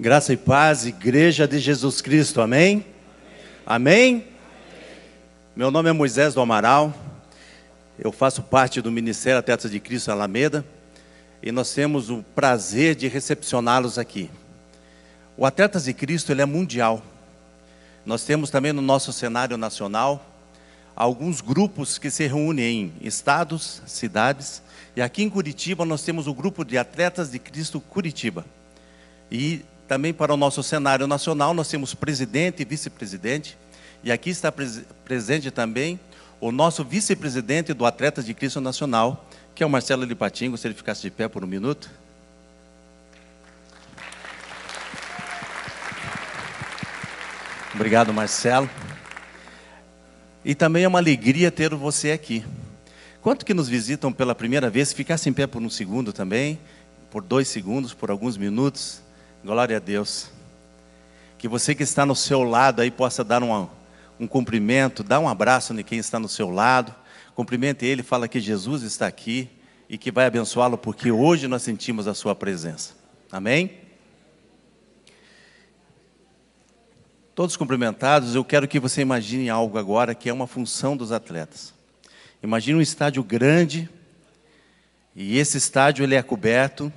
Graça e paz, Igreja de Jesus Cristo, amém? Amém? amém? Meu nome é Moisés do Amaral, eu faço parte do Ministério Atletas de Cristo Alameda e nós temos o prazer de recepcioná-los aqui. O Atletas de Cristo ele é mundial. Nós temos também no nosso cenário nacional alguns grupos que se reúnem em estados, cidades, e aqui em Curitiba nós temos o grupo de Atletas de Cristo Curitiba. E também para o nosso cenário nacional, nós temos presidente e vice-presidente. E aqui está pres presente também o nosso vice-presidente do Atletas de Cristo Nacional, que é o Marcelo Lipatingo, se ele ficasse de pé por um minuto. Obrigado, Marcelo. E também é uma alegria ter você aqui. Quanto que nos visitam pela primeira vez, ficasse em pé por um segundo também, por dois segundos, por alguns minutos. Glória a Deus. Que você que está no seu lado aí possa dar um, um cumprimento, dar um abraço em quem está no seu lado. Cumprimente ele, fala que Jesus está aqui e que vai abençoá-lo, porque hoje nós sentimos a sua presença. Amém? Todos cumprimentados, eu quero que você imagine algo agora que é uma função dos atletas. Imagine um estádio grande, e esse estádio ele é coberto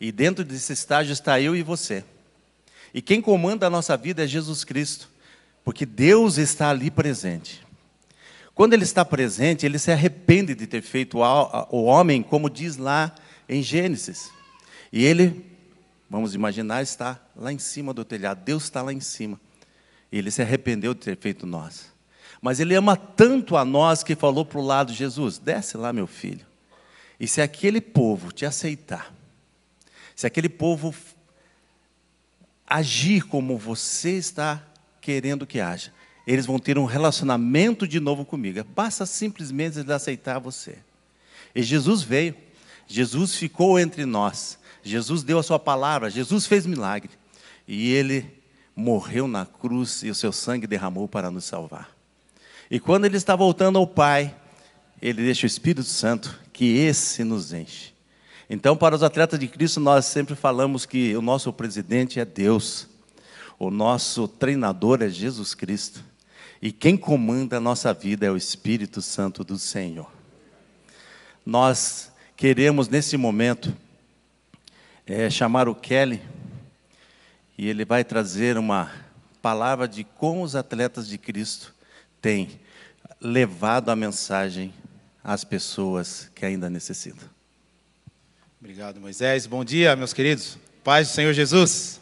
e dentro desse estágio está eu e você. E quem comanda a nossa vida é Jesus Cristo, porque Deus está ali presente. Quando Ele está presente, Ele se arrepende de ter feito o homem, como diz lá em Gênesis. E Ele, vamos imaginar, está lá em cima do telhado. Deus está lá em cima. E Ele se arrependeu de ter feito nós. Mas Ele ama tanto a nós que falou para o lado: Jesus, desce lá, meu filho. E se aquele povo te aceitar, se aquele povo agir como você está querendo que haja, eles vão ter um relacionamento de novo comigo. Basta simplesmente eles aceitar você. E Jesus veio, Jesus ficou entre nós, Jesus deu a sua palavra, Jesus fez milagre. E ele morreu na cruz e o seu sangue derramou para nos salvar. E quando ele está voltando ao Pai, ele deixa o Espírito Santo que esse nos enche. Então, para os atletas de Cristo, nós sempre falamos que o nosso presidente é Deus, o nosso treinador é Jesus Cristo, e quem comanda a nossa vida é o Espírito Santo do Senhor. Nós queremos, nesse momento, é, chamar o Kelly, e ele vai trazer uma palavra de como os atletas de Cristo têm levado a mensagem às pessoas que ainda necessitam. Obrigado, Moisés. Bom dia, meus queridos. Paz do Senhor Jesus.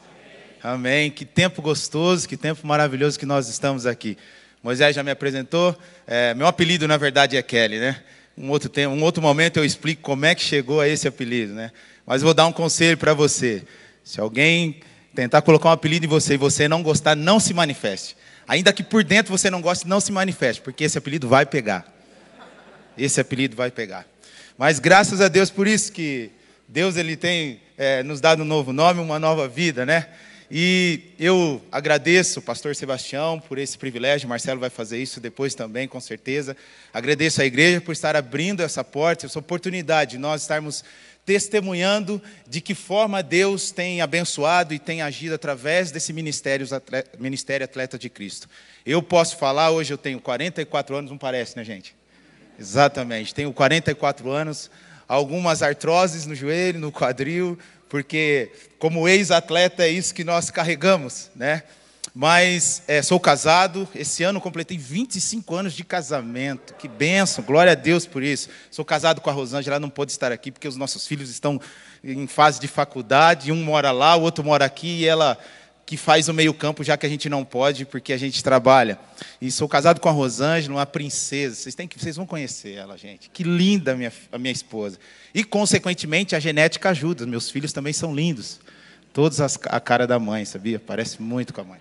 Amém. Amém. Que tempo gostoso, que tempo maravilhoso que nós estamos aqui. Moisés já me apresentou. É, meu apelido, na verdade, é Kelly, né? Um outro, tempo, um outro momento eu explico como é que chegou a esse apelido, né? Mas vou dar um conselho para você. Se alguém tentar colocar um apelido em você e você não gostar, não se manifeste. Ainda que por dentro você não goste, não se manifeste, porque esse apelido vai pegar. Esse apelido vai pegar. Mas graças a Deus por isso que Deus ele tem é, nos dado um novo nome, uma nova vida, né? E eu agradeço o pastor Sebastião por esse privilégio, Marcelo vai fazer isso depois também, com certeza. Agradeço à igreja por estar abrindo essa porta, essa oportunidade de nós estarmos testemunhando de que forma Deus tem abençoado e tem agido através desse ministério, Ministério Atleta de Cristo. Eu posso falar, hoje eu tenho 44 anos, não parece, né, gente? Exatamente, tenho 44 anos, algumas artroses no joelho, no quadril, porque como ex-atleta é isso que nós carregamos, né? Mas é, sou casado, esse ano completei 25 anos de casamento, que benção, glória a Deus por isso. Sou casado com a Rosângela, ela não pôde estar aqui porque os nossos filhos estão em fase de faculdade, um mora lá, o outro mora aqui, e ela que faz o meio-campo, já que a gente não pode, porque a gente trabalha. E sou casado com a Rosângela, uma princesa. Vocês, têm que, vocês vão conhecer ela, gente. Que linda a minha, a minha esposa. E, consequentemente, a genética ajuda. Meus filhos também são lindos. Todos as, a cara da mãe, sabia? Parece muito com a mãe.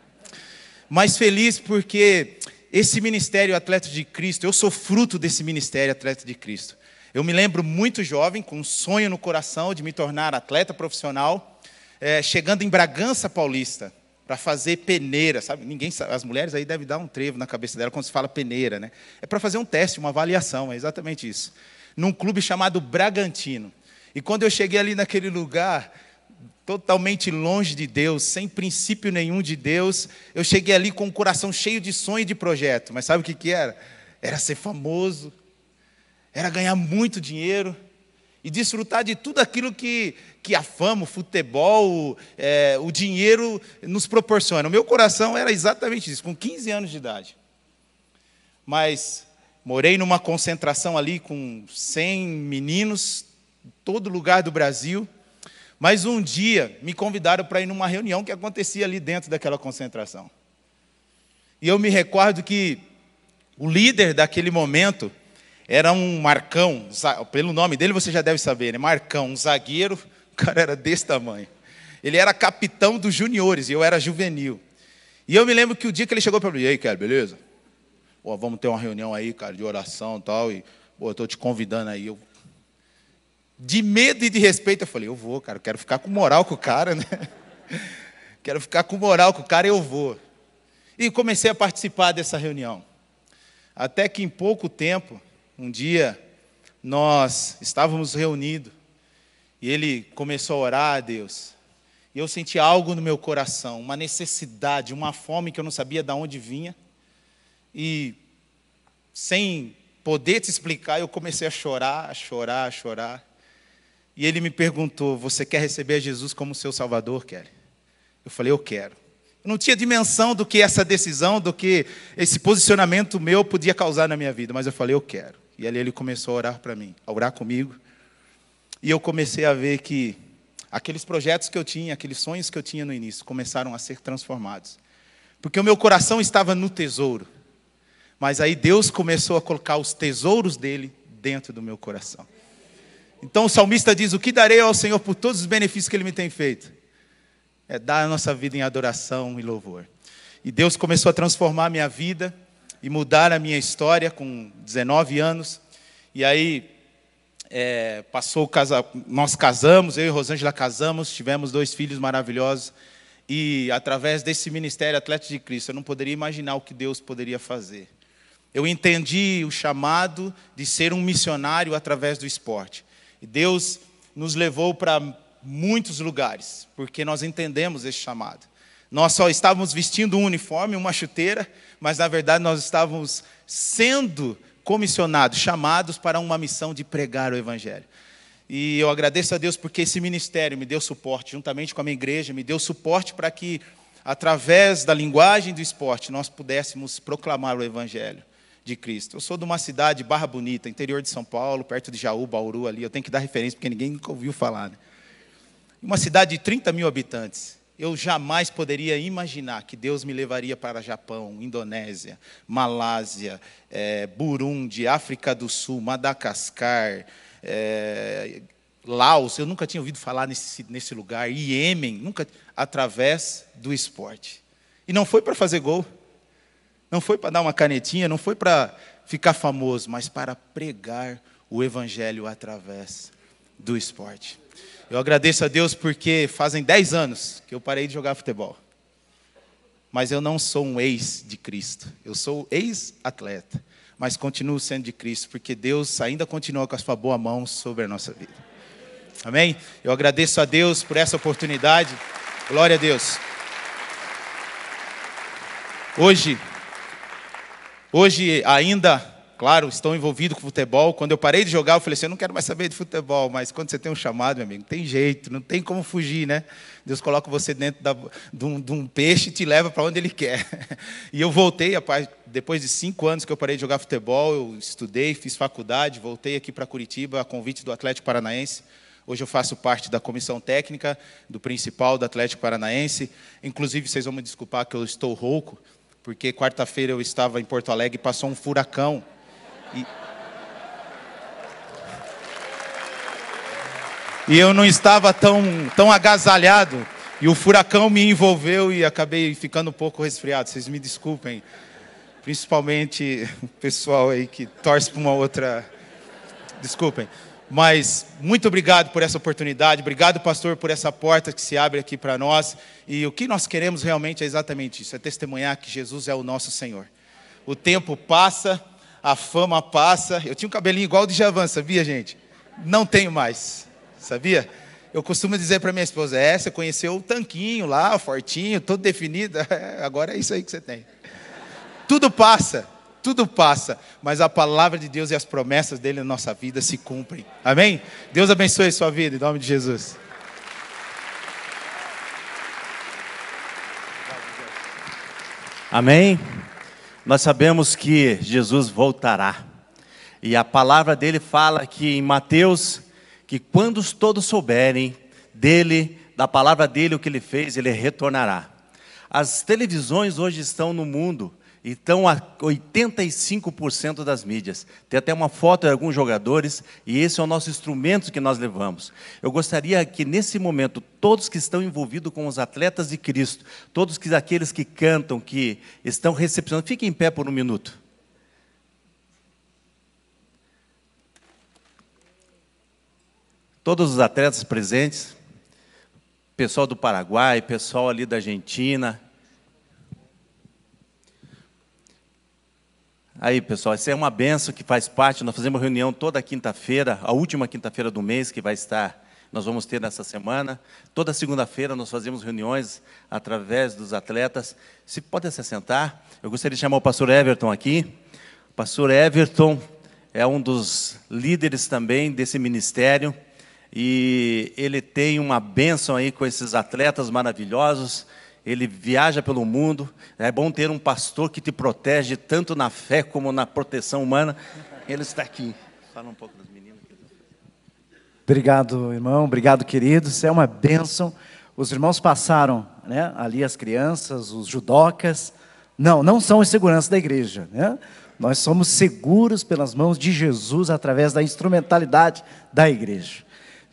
Mas feliz porque esse ministério Atleta de Cristo, eu sou fruto desse ministério Atleta de Cristo. Eu me lembro muito jovem, com um sonho no coração de me tornar atleta profissional é, chegando em Bragança Paulista para fazer peneira, sabe? Ninguém, as mulheres aí devem dar um trevo na cabeça dela quando se fala peneira, né? É para fazer um teste, uma avaliação, é exatamente isso. Num clube chamado Bragantino. E quando eu cheguei ali naquele lugar, totalmente longe de Deus, sem princípio nenhum de Deus. Eu cheguei ali com o coração cheio de sonho e de projeto, mas sabe o que, que era? Era ser famoso, era ganhar muito dinheiro e desfrutar de tudo aquilo que, que a fama, o futebol, é, o dinheiro nos proporciona. O meu coração era exatamente isso, com 15 anos de idade. Mas morei numa concentração ali com 100 meninos, todo lugar do Brasil. Mas um dia me convidaram para ir numa reunião que acontecia ali dentro daquela concentração. E eu me recordo que o líder daquele momento era um Marcão, pelo nome dele você já deve saber, né? Marcão, um zagueiro, o cara era desse tamanho. Ele era capitão dos juniores e eu era juvenil. E eu me lembro que o dia que ele chegou para mim, e aí, cara, beleza? Pô, vamos ter uma reunião aí, cara, de oração e tal, e pô, eu estou te convidando aí. Eu de medo e de respeito, eu falei, eu vou, cara, quero ficar com moral com o cara, né? Quero ficar com moral com o cara, eu vou. E comecei a participar dessa reunião. Até que em pouco tempo, um dia, nós estávamos reunidos e ele começou a orar a Deus. E eu senti algo no meu coração, uma necessidade, uma fome que eu não sabia de onde vinha. E sem poder te explicar, eu comecei a chorar, a chorar, a chorar. E ele me perguntou: Você quer receber Jesus como seu Salvador, Kelly? Eu falei: Eu quero. Eu não tinha dimensão do que essa decisão, do que esse posicionamento meu podia causar na minha vida, mas eu falei: Eu quero. E ali ele começou a orar para mim, a orar comigo. E eu comecei a ver que aqueles projetos que eu tinha, aqueles sonhos que eu tinha no início, começaram a ser transformados. Porque o meu coração estava no tesouro. Mas aí Deus começou a colocar os tesouros dele dentro do meu coração. Então o salmista diz: O que darei ao Senhor por todos os benefícios que Ele me tem feito? É dar a nossa vida em adoração e louvor. E Deus começou a transformar a minha vida e mudar a minha história com 19 anos. E aí é, passou casa, nós casamos, eu e Rosângela casamos, tivemos dois filhos maravilhosos. E através desse ministério Atleta de Cristo, eu não poderia imaginar o que Deus poderia fazer. Eu entendi o chamado de ser um missionário através do esporte. E Deus nos levou para muitos lugares, porque nós entendemos esse chamado. Nós só estávamos vestindo um uniforme, uma chuteira, mas na verdade nós estávamos sendo comissionados, chamados para uma missão de pregar o Evangelho. E eu agradeço a Deus porque esse ministério me deu suporte, juntamente com a minha igreja, me deu suporte para que, através da linguagem do esporte, nós pudéssemos proclamar o Evangelho de Cristo. Eu sou de uma cidade, Barra Bonita, interior de São Paulo, perto de Jaú, Bauru ali. Eu tenho que dar referência porque ninguém nunca ouviu falar. Né? Uma cidade de 30 mil habitantes. Eu jamais poderia imaginar que Deus me levaria para Japão, Indonésia, Malásia, é, Burundi, África do Sul, Madagascar, é, Laos. Eu nunca tinha ouvido falar nesse, nesse lugar. Iêmen, nunca, através do esporte. E não foi para fazer gol. Não foi para dar uma canetinha, não foi para ficar famoso, mas para pregar o Evangelho através do esporte. Eu agradeço a Deus porque fazem 10 anos que eu parei de jogar futebol. Mas eu não sou um ex de Cristo. Eu sou ex-atleta. Mas continuo sendo de Cristo, porque Deus ainda continua com a sua boa mão sobre a nossa vida. Amém? Eu agradeço a Deus por essa oportunidade. Glória a Deus. Hoje, Hoje ainda, claro, estou envolvido com futebol. Quando eu parei de jogar, eu falei assim, eu não quero mais saber de futebol, mas quando você tem um chamado, meu amigo, tem jeito, não tem como fugir, né? Deus coloca você dentro da, de, um, de, um, peixe e te leva para onde Ele quer. E eu voltei, depois de cinco anos que eu parei de jogar futebol, eu estudei, fiz faculdade, voltei aqui para Curitiba a convite do Atlético Paranaense. Hoje eu faço parte da comissão técnica do principal do Atlético Paranaense. Inclusive, vocês vão me desculpar que eu estou rouco, porque quarta-feira eu estava em Porto Alegre e passou um furacão. E... e eu não estava tão, tão agasalhado. E o furacão me envolveu e acabei ficando um pouco resfriado. Vocês me desculpem. Principalmente o pessoal aí que torce para uma outra. Desculpem. Mas muito obrigado por essa oportunidade, obrigado, pastor, por essa porta que se abre aqui para nós. E o que nós queremos realmente é exatamente isso: é testemunhar que Jesus é o nosso Senhor. O tempo passa, a fama passa. Eu tinha um cabelinho igual ao de Javan, sabia, gente? Não tenho mais, sabia? eu costumo dizer para minha esposa: é, você conheceu o tanquinho lá, o fortinho, todo definido, é, agora é isso aí que você tem. Tudo passa, tudo passa, mas a palavra de Deus e as promessas dele na nossa vida se cumprem. Amém? Deus abençoe a sua vida, em nome de Jesus. Amém? Nós sabemos que Jesus voltará. E a palavra dele fala que em Mateus, que quando todos souberem dele, da palavra dele, o que ele fez, ele retornará. As televisões hoje estão no mundo estão a 85% das mídias. Tem até uma foto de alguns jogadores e esse é o nosso instrumento que nós levamos. Eu gostaria que nesse momento todos que estão envolvidos com os atletas de Cristo, todos que aqueles que cantam, que estão recepcionando, fiquem em pé por um minuto. Todos os atletas presentes, pessoal do Paraguai, pessoal ali da Argentina, Aí, pessoal, essa é uma benção que faz parte. Nós fazemos reunião toda quinta-feira, a última quinta-feira do mês, que vai estar, nós vamos ter nessa semana. Toda segunda-feira nós fazemos reuniões através dos atletas. Se pode se sentar, eu gostaria de chamar o pastor Everton aqui. O pastor Everton é um dos líderes também desse ministério e ele tem uma bênção aí com esses atletas maravilhosos ele viaja pelo mundo. É bom ter um pastor que te protege tanto na fé como na proteção humana. Ele está aqui. Fala um pouco das meninas. Obrigado, irmão. Obrigado, queridos. É uma bênção. Os irmãos passaram, né? Ali as crianças, os judocas. Não, não são os seguranças da igreja, né? Nós somos seguros pelas mãos de Jesus através da instrumentalidade da igreja.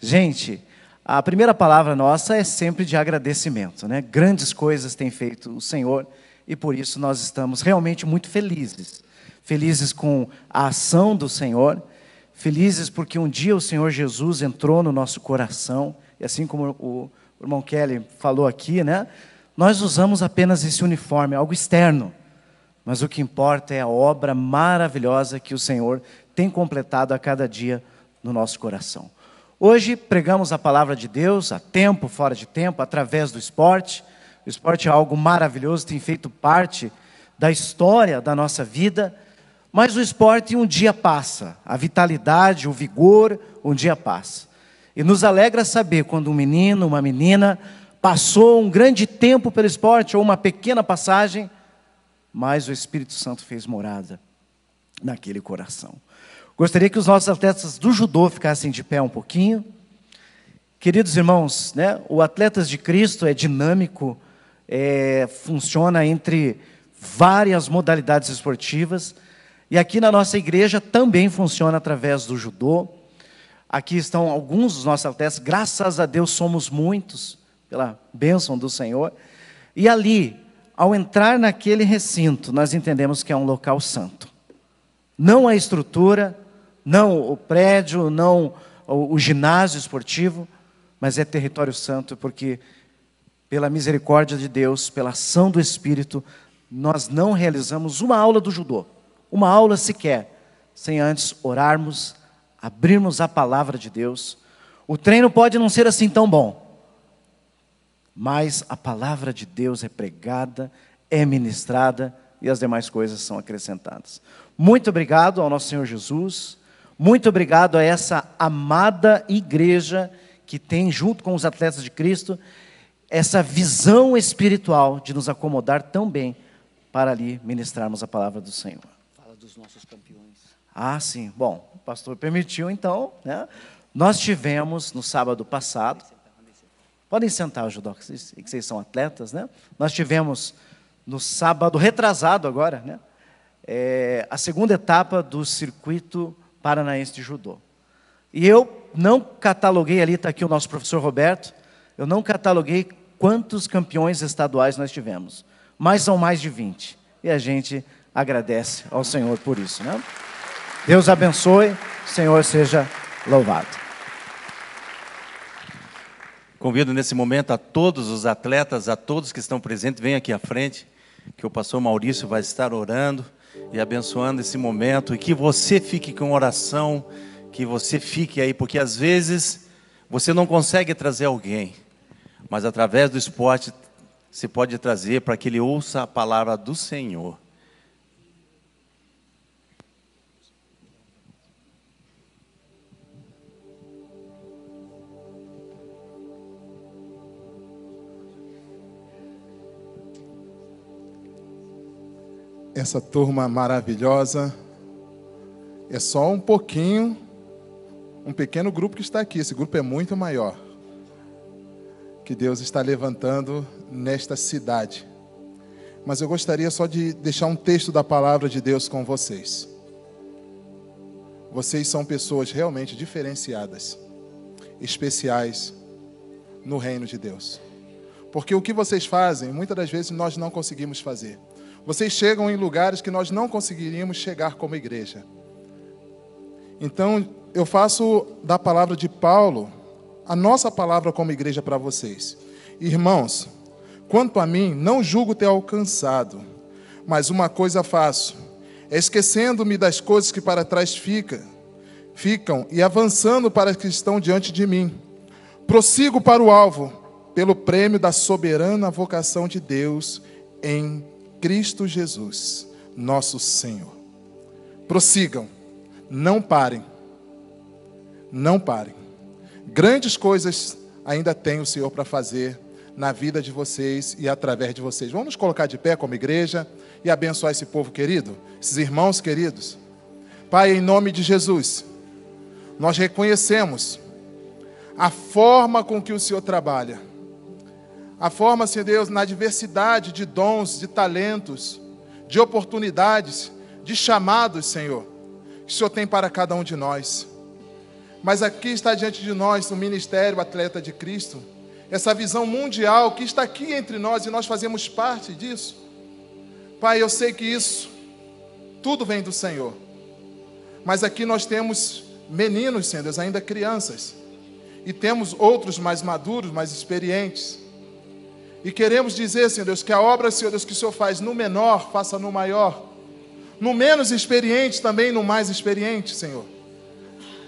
Gente, a primeira palavra nossa é sempre de agradecimento, né? Grandes coisas tem feito o Senhor e por isso nós estamos realmente muito felizes. Felizes com a ação do Senhor, felizes porque um dia o Senhor Jesus entrou no nosso coração, e assim como o irmão Kelly falou aqui, né? Nós usamos apenas esse uniforme, algo externo, mas o que importa é a obra maravilhosa que o Senhor tem completado a cada dia no nosso coração. Hoje pregamos a palavra de Deus, a tempo, fora de tempo, através do esporte. O esporte é algo maravilhoso, tem feito parte da história da nossa vida, mas o esporte um dia passa, a vitalidade, o vigor, um dia passa. E nos alegra saber quando um menino, uma menina, passou um grande tempo pelo esporte, ou uma pequena passagem, mas o Espírito Santo fez morada naquele coração. Gostaria que os nossos atletas do judô ficassem de pé um pouquinho. Queridos irmãos, né, o Atletas de Cristo é dinâmico, é, funciona entre várias modalidades esportivas. E aqui na nossa igreja também funciona através do judô. Aqui estão alguns dos nossos atletas, graças a Deus somos muitos, pela bênção do Senhor. E ali, ao entrar naquele recinto, nós entendemos que é um local santo. Não a estrutura, não o prédio, não o, o ginásio esportivo, mas é território santo, porque pela misericórdia de Deus, pela ação do Espírito, nós não realizamos uma aula do judô, uma aula sequer, sem antes orarmos, abrirmos a palavra de Deus. O treino pode não ser assim tão bom, mas a palavra de Deus é pregada, é ministrada e as demais coisas são acrescentadas. Muito obrigado ao nosso Senhor Jesus. Muito obrigado a essa amada igreja que tem, junto com os atletas de Cristo, essa visão espiritual de nos acomodar tão bem para ali ministrarmos a palavra do Senhor. Fala dos nossos campeões. Ah, sim. Bom, o pastor permitiu, então. Né? Nós tivemos no sábado passado. Podem sentar, Judó, que vocês, que vocês são atletas, né? Nós tivemos no sábado retrasado agora, né? É, a segunda etapa do circuito paranaense de judô. E eu não cataloguei ali, está aqui o nosso professor Roberto, eu não cataloguei quantos campeões estaduais nós tivemos, mas são mais de 20. E a gente agradece ao Senhor por isso. Né? Deus abençoe, Senhor seja louvado. Convido nesse momento a todos os atletas, a todos que estão presentes, venham aqui à frente, que o pastor Maurício vai estar orando e abençoando esse momento. E que você fique com oração, que você fique aí, porque às vezes Você não consegue trazer alguém, mas através do esporte você pode trazer para que ele ouça a palavra do Senhor. Essa turma maravilhosa. É só um pouquinho, um pequeno grupo que está aqui. Esse grupo é muito maior. Que Deus está levantando nesta cidade. Mas eu gostaria só de deixar um texto da palavra de Deus com vocês. Vocês são pessoas realmente diferenciadas, especiais no reino de Deus. Porque o que vocês fazem, muitas das vezes nós não conseguimos fazer. Vocês chegam em lugares que nós não conseguiríamos chegar como igreja. Então, eu faço da palavra de Paulo a nossa palavra como igreja para vocês. Irmãos, quanto a mim, não julgo ter alcançado, mas uma coisa faço, esquecendo-me das coisas que para trás fica, ficam e avançando para as que estão diante de mim. Prossigo para o alvo, pelo prêmio da soberana vocação de Deus em Cristo Jesus, nosso Senhor. Prossigam, não parem, não parem. Grandes coisas ainda tem o Senhor para fazer na vida de vocês e através de vocês. Vamos nos colocar de pé como igreja e abençoar esse povo querido, esses irmãos queridos. Pai, em nome de Jesus, nós reconhecemos a forma com que o Senhor trabalha a forma, Senhor Deus, na diversidade de dons, de talentos, de oportunidades, de chamados, Senhor, que o Senhor tem para cada um de nós. Mas aqui está diante de nós o ministério Atleta de Cristo, essa visão mundial que está aqui entre nós e nós fazemos parte disso. Pai, eu sei que isso tudo vem do Senhor. Mas aqui nós temos meninos, Senhor Deus, ainda crianças. E temos outros mais maduros, mais experientes. E queremos dizer, Senhor Deus, que a obra, Senhor Deus, que o Senhor faz no menor, faça no maior. No menos experiente, também no mais experiente, Senhor.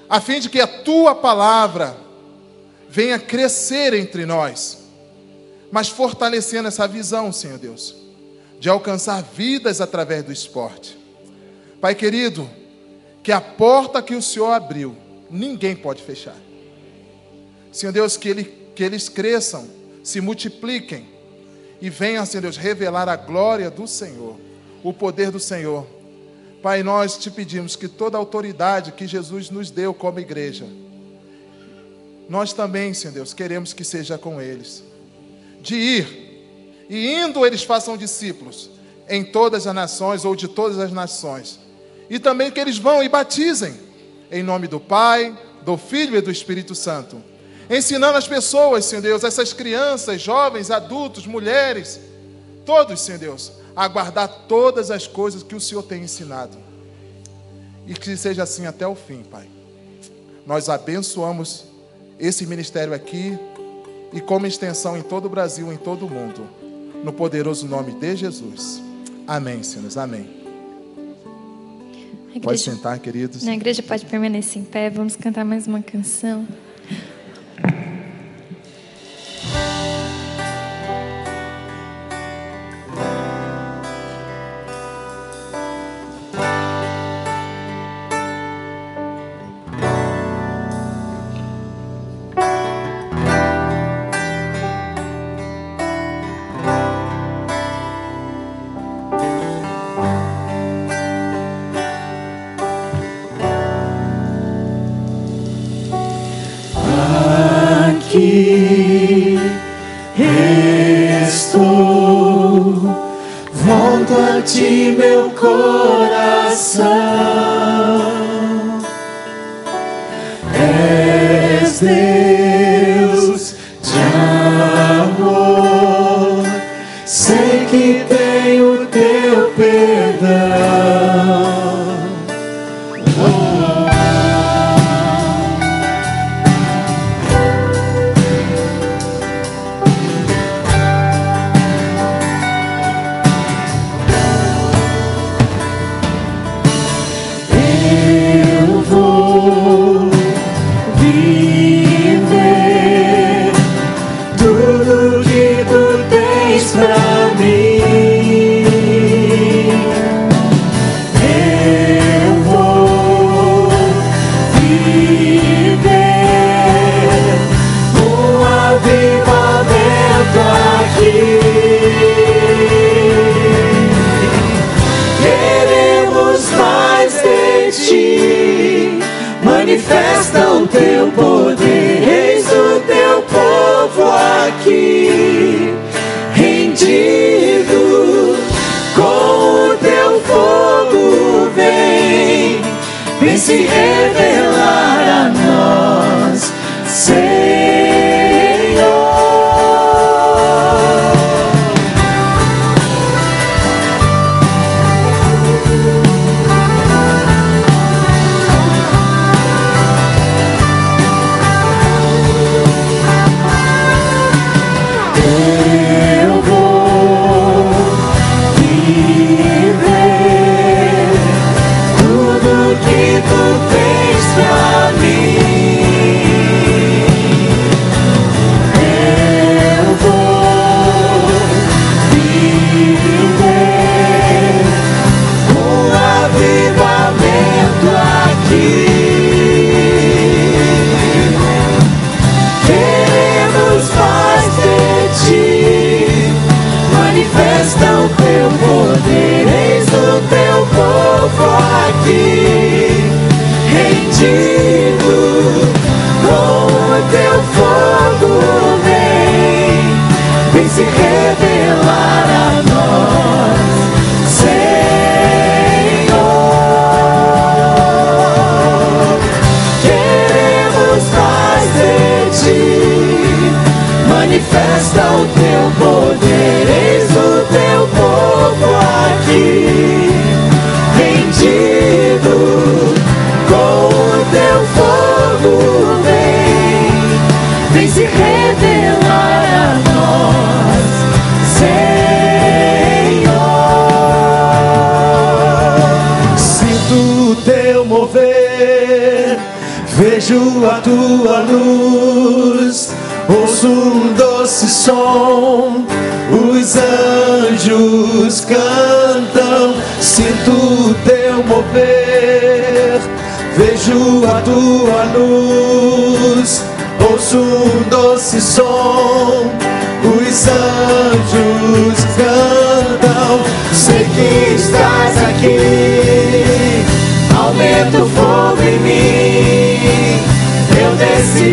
A fim de que a tua palavra venha crescer entre nós, mas fortalecendo essa visão, Senhor Deus, de alcançar vidas através do esporte. Pai querido, que a porta que o Senhor abriu, ninguém pode fechar. Senhor Deus, que, ele, que eles cresçam se multipliquem e venham, Senhor Deus, revelar a glória do Senhor, o poder do Senhor. Pai, nós te pedimos que toda a autoridade que Jesus nos deu como igreja, nós também, Senhor Deus, queremos que seja com eles. De ir, e indo eles façam discípulos em todas as nações ou de todas as nações. E também que eles vão e batizem em nome do Pai, do Filho e do Espírito Santo ensinando as pessoas, Senhor Deus, essas crianças, jovens, adultos, mulheres, todos, Senhor Deus, a guardar todas as coisas que o Senhor tem ensinado. E que seja assim até o fim, Pai. Nós abençoamos esse ministério aqui e como extensão em todo o Brasil, em todo o mundo, no poderoso nome de Jesus. Amém, Senhores. Amém. Igreja, pode sentar, queridos. Na igreja pode permanecer em pé. Vamos cantar mais uma canção.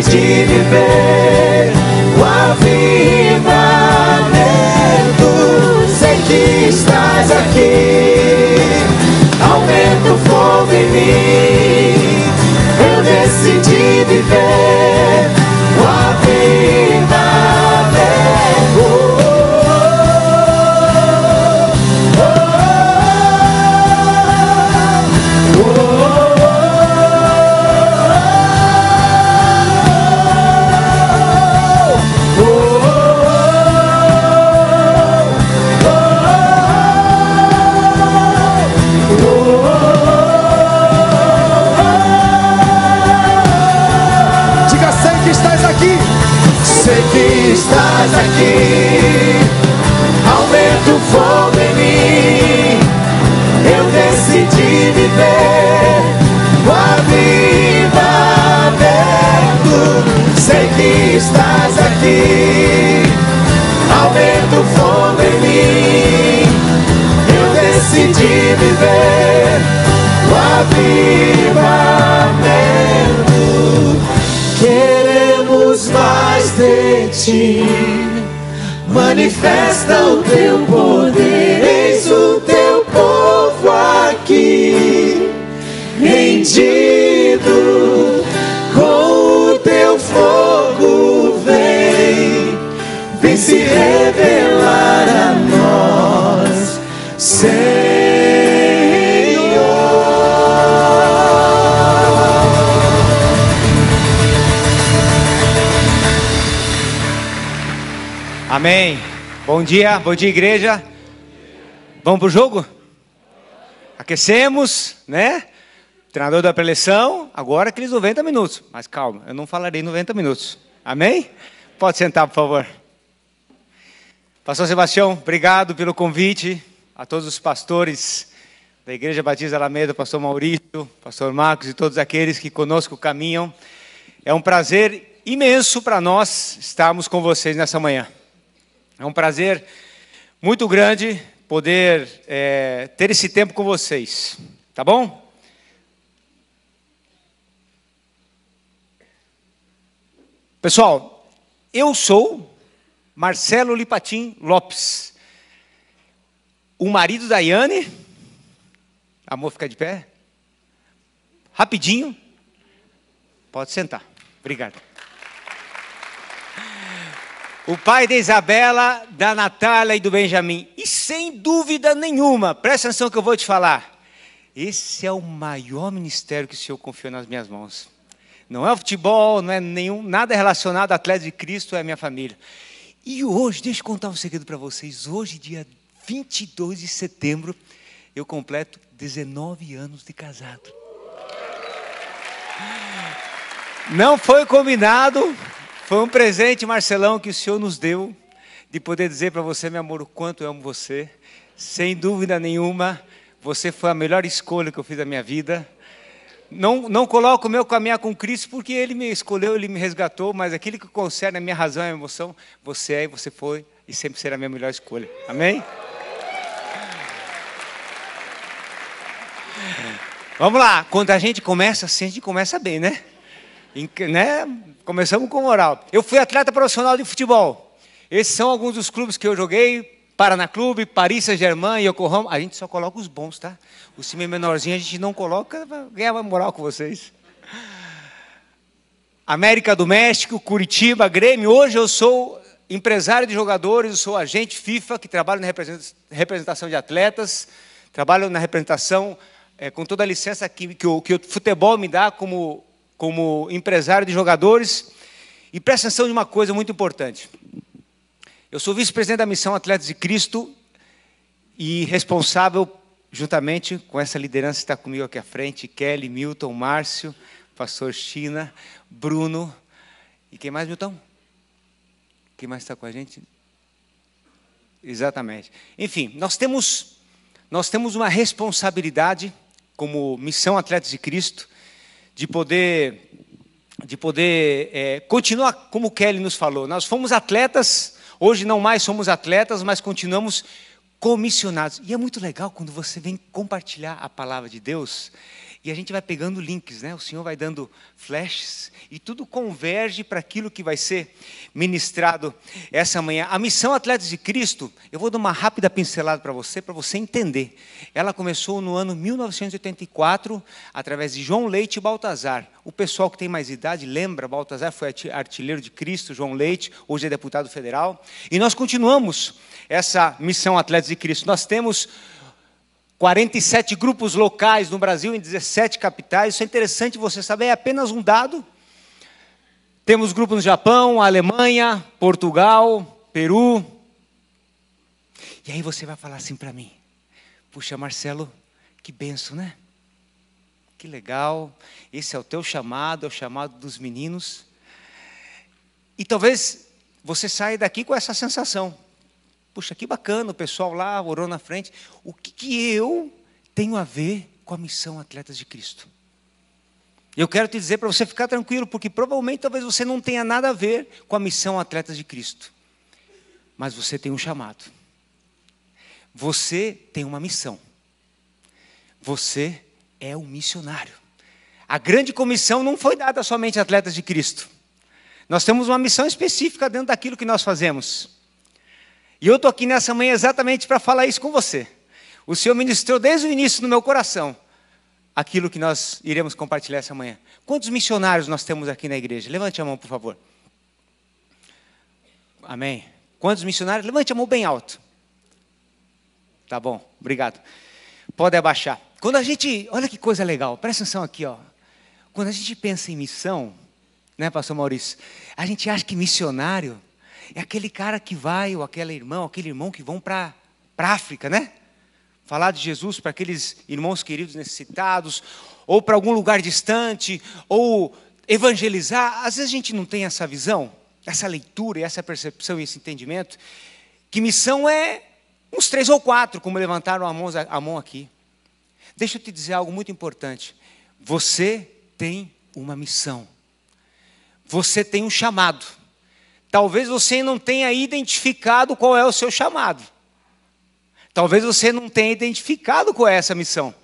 Decidi viver o avivamento. Sei que estás aqui, aumenta o fogo em mim. Eu decidi viver o avivamento. Diga estás aqui, aumenta o fogo em mim. Eu decidi viver o avivamento. Sei que estás aqui, aumenta o fogo em mim. Eu decidi viver o avivamento. De ti. Manifesta o teu poder, eis o teu povo aqui. Rendido Amém. Bom dia, bom dia, igreja. Vamos pro jogo? Aquecemos, né? Treinador da preleção, agora aqueles 90 minutos. Mas calma, eu não falarei 90 minutos. Amém? Pode sentar, por favor. Pastor Sebastião, obrigado pelo convite. A todos os pastores da Igreja Batista Alameda, Pastor Maurício, Pastor Marcos e todos aqueles que conosco caminham. É um prazer imenso para nós estarmos com vocês nessa manhã. É um prazer muito grande poder é, ter esse tempo com vocês. Tá bom? Pessoal, eu sou Marcelo Lipatim Lopes, o marido da Yane. Amor, fica de pé. Rapidinho. Pode sentar. Obrigado. O pai da Isabela, da Natália e do Benjamin. E sem dúvida nenhuma, presta atenção que eu vou te falar. Esse é o maior ministério que o Senhor confiou nas minhas mãos. Não é o futebol, não é nenhum, nada relacionado a atleta de Cristo, é a minha família. E hoje, deixa eu contar um segredo para vocês. Hoje, dia 22 de setembro, eu completo 19 anos de casado. Não foi combinado, foi um presente, Marcelão, que o Senhor nos deu, de poder dizer para você, meu amor, o quanto eu amo você. Sem dúvida nenhuma, você foi a melhor escolha que eu fiz da minha vida não, não coloco o meu caminhar com Cristo porque Ele me escolheu, Ele me resgatou, mas aquilo que concerne a minha razão e a minha emoção, você é e você foi e sempre será a minha melhor escolha. Amém? Vamos lá, quando a gente começa assim, a gente começa bem, né? Né? Começamos com moral. Eu fui atleta profissional de futebol. Esses são alguns dos clubes que eu joguei. Paraná Clube, Paris Saint-Germain, Yokohama. A gente só coloca os bons, tá? O time menorzinho a gente não coloca, ganha moral com vocês. América do México, Curitiba, Grêmio. Hoje eu sou empresário de jogadores, eu sou agente FIFA, que trabalho na representação de atletas, trabalho na representação é, com toda a licença que, que, o, que o futebol me dá como, como empresário de jogadores. E presta atenção de uma coisa muito importante. Eu sou vice-presidente da Missão Atletas de Cristo e responsável, juntamente com essa liderança que está comigo aqui à frente, Kelly, Milton, Márcio, pastor China, Bruno. E quem mais, Milton? Quem mais está com a gente? Exatamente. Enfim, nós temos, nós temos uma responsabilidade como Missão Atletas de Cristo de poder, de poder é, continuar como Kelly nos falou. Nós fomos atletas Hoje não mais somos atletas, mas continuamos comissionados. E é muito legal quando você vem compartilhar a palavra de Deus e a gente vai pegando links, né? O Senhor vai dando flashes e tudo converge para aquilo que vai ser ministrado essa manhã. A missão Atletas de Cristo, eu vou dar uma rápida pincelada para você, para você entender. Ela começou no ano 1984, através de João Leite e Baltazar. O pessoal que tem mais idade lembra, Baltazar foi artilheiro de Cristo, João Leite, hoje é deputado federal. E nós continuamos essa missão Atletas de Cristo. Nós temos 47 grupos locais no Brasil, em 17 capitais. Isso é interessante você saber, é apenas um dado. Temos grupos no Japão, Alemanha, Portugal, Peru. E aí você vai falar assim para mim: Puxa, Marcelo, que benção, né? Que legal. Esse é o teu chamado, é o chamado dos meninos. E talvez você saia daqui com essa sensação. Puxa, que bacana, o pessoal lá orou na frente. O que, que eu tenho a ver com a missão Atletas de Cristo? Eu quero te dizer para você ficar tranquilo, porque provavelmente talvez você não tenha nada a ver com a missão Atletas de Cristo. Mas você tem um chamado. Você tem uma missão. Você é um missionário. A grande comissão não foi dada somente a atletas de Cristo. Nós temos uma missão específica dentro daquilo que nós fazemos. E eu estou aqui nessa manhã exatamente para falar isso com você. O Senhor ministrou desde o início no meu coração aquilo que nós iremos compartilhar essa manhã. Quantos missionários nós temos aqui na igreja? Levante a mão, por favor. Amém. Quantos missionários? Levante a mão bem alto. Tá bom, obrigado. Pode abaixar. Quando a gente, olha que coisa legal, presta atenção aqui, ó. Quando a gente pensa em missão, né, pastor Maurício? A gente acha que missionário é aquele cara que vai, ou aquela irmã, ou aquele irmão que vão para a África, né? Falar de Jesus para aqueles irmãos queridos necessitados, ou para algum lugar distante, ou evangelizar. Às vezes a gente não tem essa visão, essa leitura, essa percepção e esse entendimento. que missão é uns três ou quatro, como levantaram a mão, a mão aqui. Deixa eu te dizer algo muito importante. Você tem uma missão. Você tem um chamado. Talvez você não tenha identificado qual é o seu chamado. Talvez você não tenha identificado qual é essa missão.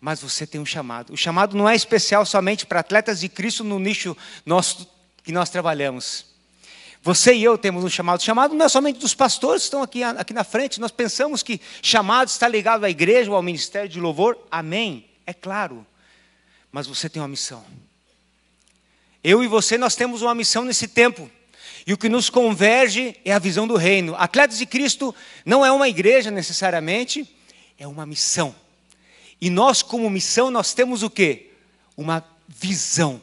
Mas você tem um chamado. O chamado não é especial somente para atletas de Cristo no nicho nosso que nós trabalhamos. Você e eu temos um chamado. O chamado não é somente dos pastores que estão aqui, aqui na frente. Nós pensamos que chamado está ligado à igreja ou ao ministério de louvor. Amém. É claro. Mas você tem uma missão. Eu e você, nós temos uma missão nesse tempo. E o que nos converge é a visão do reino. Atletas de Cristo não é uma igreja necessariamente, é uma missão. E nós, como missão, nós temos o quê? Uma visão.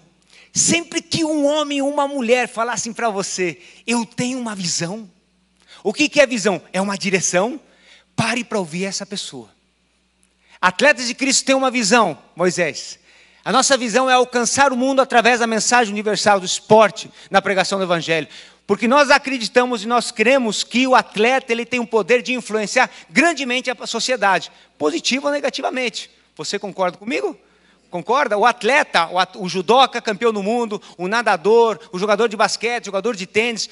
Sempre que um homem ou uma mulher falassem para você, eu tenho uma visão. O que, que é visão? É uma direção. Pare para ouvir essa pessoa. Atletas de Cristo têm uma visão, Moisés. A nossa visão é alcançar o mundo através da mensagem universal do esporte na pregação do evangelho. Porque nós acreditamos e nós cremos que o atleta ele tem o poder de influenciar grandemente a sociedade, positiva ou negativamente. Você concorda comigo? Concorda? O atleta, o, o judoca campeão do mundo, o nadador, o jogador de basquete, o jogador de tênis,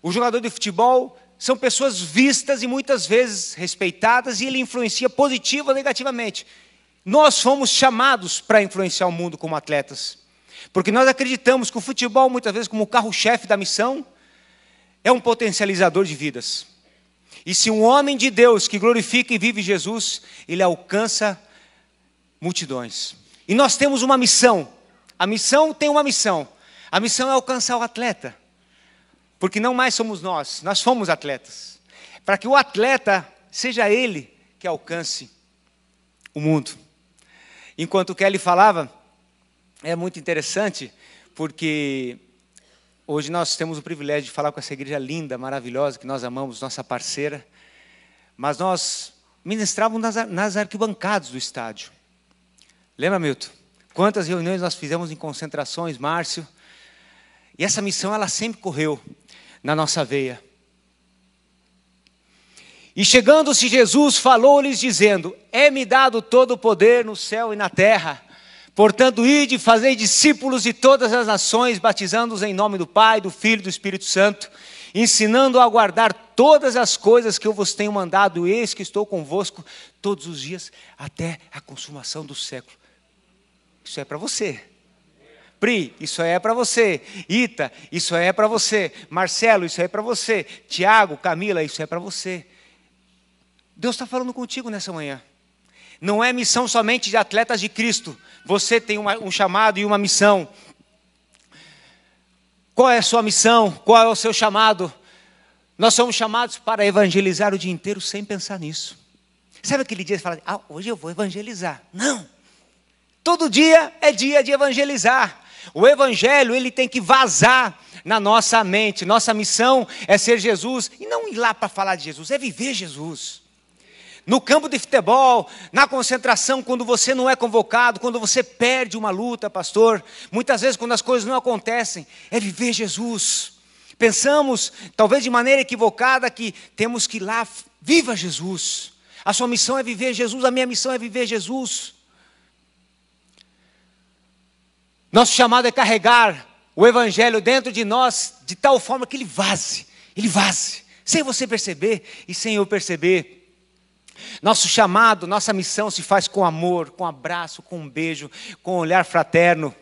o jogador de futebol, são pessoas vistas e muitas vezes respeitadas e ele influencia positiva ou negativamente. Nós fomos chamados para influenciar o mundo como atletas. Porque nós acreditamos que o futebol, muitas vezes, como carro-chefe da missão, é um potencializador de vidas. E se um homem de Deus que glorifica e vive Jesus, ele alcança multidões. E nós temos uma missão. A missão tem uma missão. A missão é alcançar o atleta. Porque não mais somos nós, nós fomos atletas. Para que o atleta seja ele que alcance o mundo. Enquanto Kelly falava, é muito interessante, porque hoje nós temos o privilégio de falar com essa igreja linda, maravilhosa, que nós amamos, nossa parceira, mas nós ministrávamos nas, nas arquibancadas do estádio. Lembra, Milton? Quantas reuniões nós fizemos em concentrações, Márcio? E essa missão, ela sempre correu na nossa veia. E chegando-se Jesus, falou-lhes dizendo: É-me dado todo o poder no céu e na terra. Portanto, ide e fazei discípulos de todas as nações, batizando-os em nome do Pai, do Filho e do Espírito Santo, ensinando a guardar todas as coisas que eu vos tenho mandado, eis que estou convosco todos os dias, até a consumação do século. Isso é para você. Pri, isso é para você. Ita, isso é para você. Marcelo, isso é para você. Tiago, Camila, isso é para você. Deus está falando contigo nessa manhã. Não é missão somente de atletas de Cristo. Você tem uma, um chamado e uma missão. Qual é a sua missão? Qual é o seu chamado? Nós somos chamados para evangelizar o dia inteiro sem pensar nisso. Sabe aquele dia que fala, ah, hoje eu vou evangelizar. Não. Todo dia é dia de evangelizar. O evangelho, ele tem que vazar na nossa mente. Nossa missão é ser Jesus e não ir lá para falar de Jesus, é viver Jesus no campo de futebol, na concentração, quando você não é convocado, quando você perde uma luta, pastor, muitas vezes quando as coisas não acontecem, é viver Jesus. Pensamos, talvez de maneira equivocada, que temos que ir lá, viva Jesus. A sua missão é viver Jesus, a minha missão é viver Jesus. Nosso chamado é carregar o Evangelho dentro de nós de tal forma que ele vaze, ele vaze, sem você perceber e sem eu perceber. Nosso chamado, nossa missão se faz com amor, com abraço, com um beijo, com um olhar fraterno.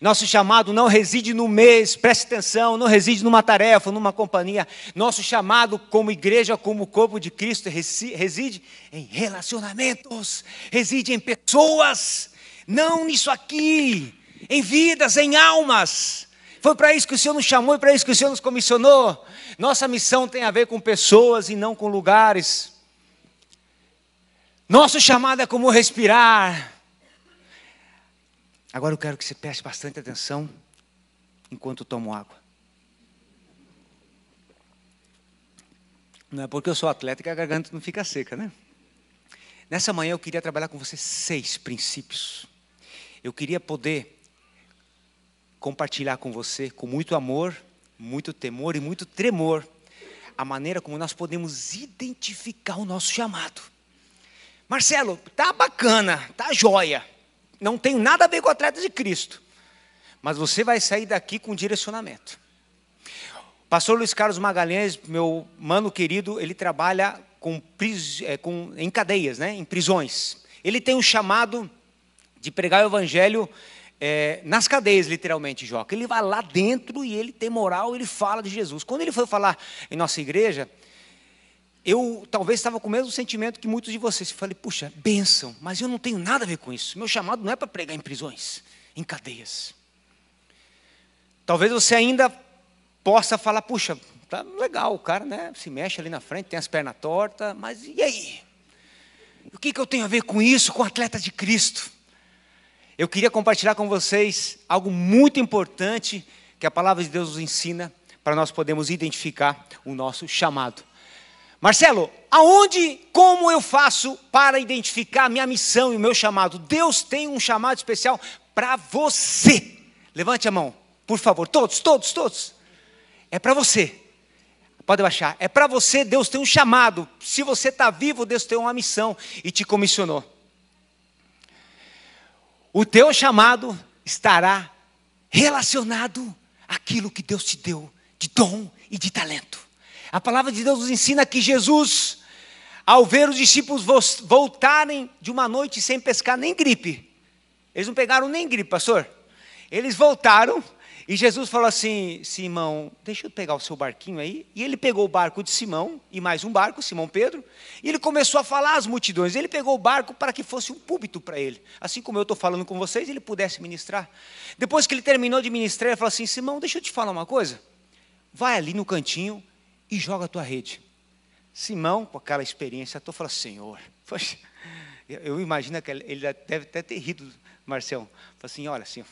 Nosso chamado não reside no mês, preste atenção, não reside numa tarefa, numa companhia. Nosso chamado como igreja, como corpo de Cristo, reside em relacionamentos, reside em pessoas, não nisso aqui, em vidas, em almas. Foi para isso que o Senhor nos chamou e para isso que o Senhor nos comissionou. Nossa missão tem a ver com pessoas e não com lugares. Nosso chamado é como respirar. Agora eu quero que você preste bastante atenção enquanto tomo água. Não é porque eu sou atleta que a garganta não fica seca, né? Nessa manhã eu queria trabalhar com você seis princípios. Eu queria poder compartilhar com você, com muito amor, muito temor e muito tremor, a maneira como nós podemos identificar o nosso chamado. Marcelo, tá bacana, tá joia. Não tem nada a ver com o atleta de Cristo. Mas você vai sair daqui com direcionamento. Pastor Luiz Carlos Magalhães, meu mano querido, ele trabalha com, é, com, em cadeias, né, em prisões. Ele tem um chamado de pregar o evangelho é, nas cadeias, literalmente, Joca. Ele vai lá dentro e ele tem moral, ele fala de Jesus. Quando ele foi falar em nossa igreja, eu talvez estava com o mesmo sentimento que muitos de vocês. Falei, puxa, bênção, mas eu não tenho nada a ver com isso. Meu chamado não é para pregar em prisões, em cadeias. Talvez você ainda possa falar, puxa, tá legal, o cara né, se mexe ali na frente, tem as pernas tortas, mas e aí? O que, que eu tenho a ver com isso, com atletas de Cristo? Eu queria compartilhar com vocês algo muito importante que a palavra de Deus nos ensina para nós podermos identificar o nosso chamado. Marcelo, aonde, como eu faço para identificar a minha missão e o meu chamado? Deus tem um chamado especial para você. Levante a mão, por favor, todos, todos, todos. É para você. Pode baixar. É para você, Deus tem um chamado. Se você está vivo, Deus tem uma missão e te comissionou. O teu chamado estará relacionado àquilo que Deus te deu de dom e de talento. A palavra de Deus nos ensina que Jesus, ao ver os discípulos voltarem de uma noite sem pescar nem gripe, eles não pegaram nem gripe, pastor. Eles voltaram e Jesus falou assim: Simão, deixa eu pegar o seu barquinho aí. E ele pegou o barco de Simão e mais um barco, Simão Pedro, e ele começou a falar às multidões. Ele pegou o barco para que fosse um púlpito para ele. Assim como eu estou falando com vocês, ele pudesse ministrar. Depois que ele terminou de ministrar, ele falou assim: Simão, deixa eu te falar uma coisa. Vai ali no cantinho e joga a tua rede. Simão, com aquela experiência, estou falando: Senhor, poxa, eu imagino que ele deve até ter rido, Marcelo. Falou assim: olha, assim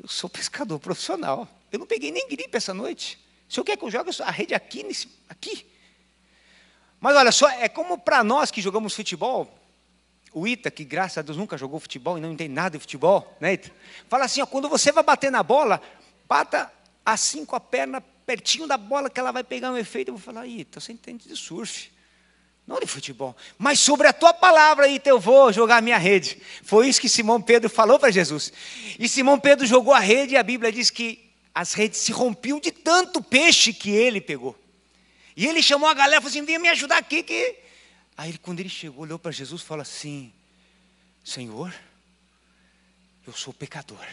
eu sou pescador profissional. Eu não peguei nem gripe essa noite. O senhor quer que eu jogue a rede aqui, nesse, aqui? Mas olha só, é como para nós que jogamos futebol, o Ita, que graças a Deus nunca jogou futebol e não entende nada de futebol, né, Ita? Fala assim, ó, quando você vai bater na bola, bata assim com a perna pertinho da bola que ela vai pegar um efeito. Eu vou falar, Ita, você entende de surf. Não de futebol, mas sobre a tua palavra, aí eu vou jogar a minha rede. Foi isso que Simão Pedro falou para Jesus. E Simão Pedro jogou a rede e a Bíblia diz que as redes se rompiam de tanto peixe que ele pegou. E ele chamou a galera e falou assim: vem me ajudar aqui. Que... Aí quando ele chegou, olhou para Jesus e falou assim: Senhor, eu sou pecador.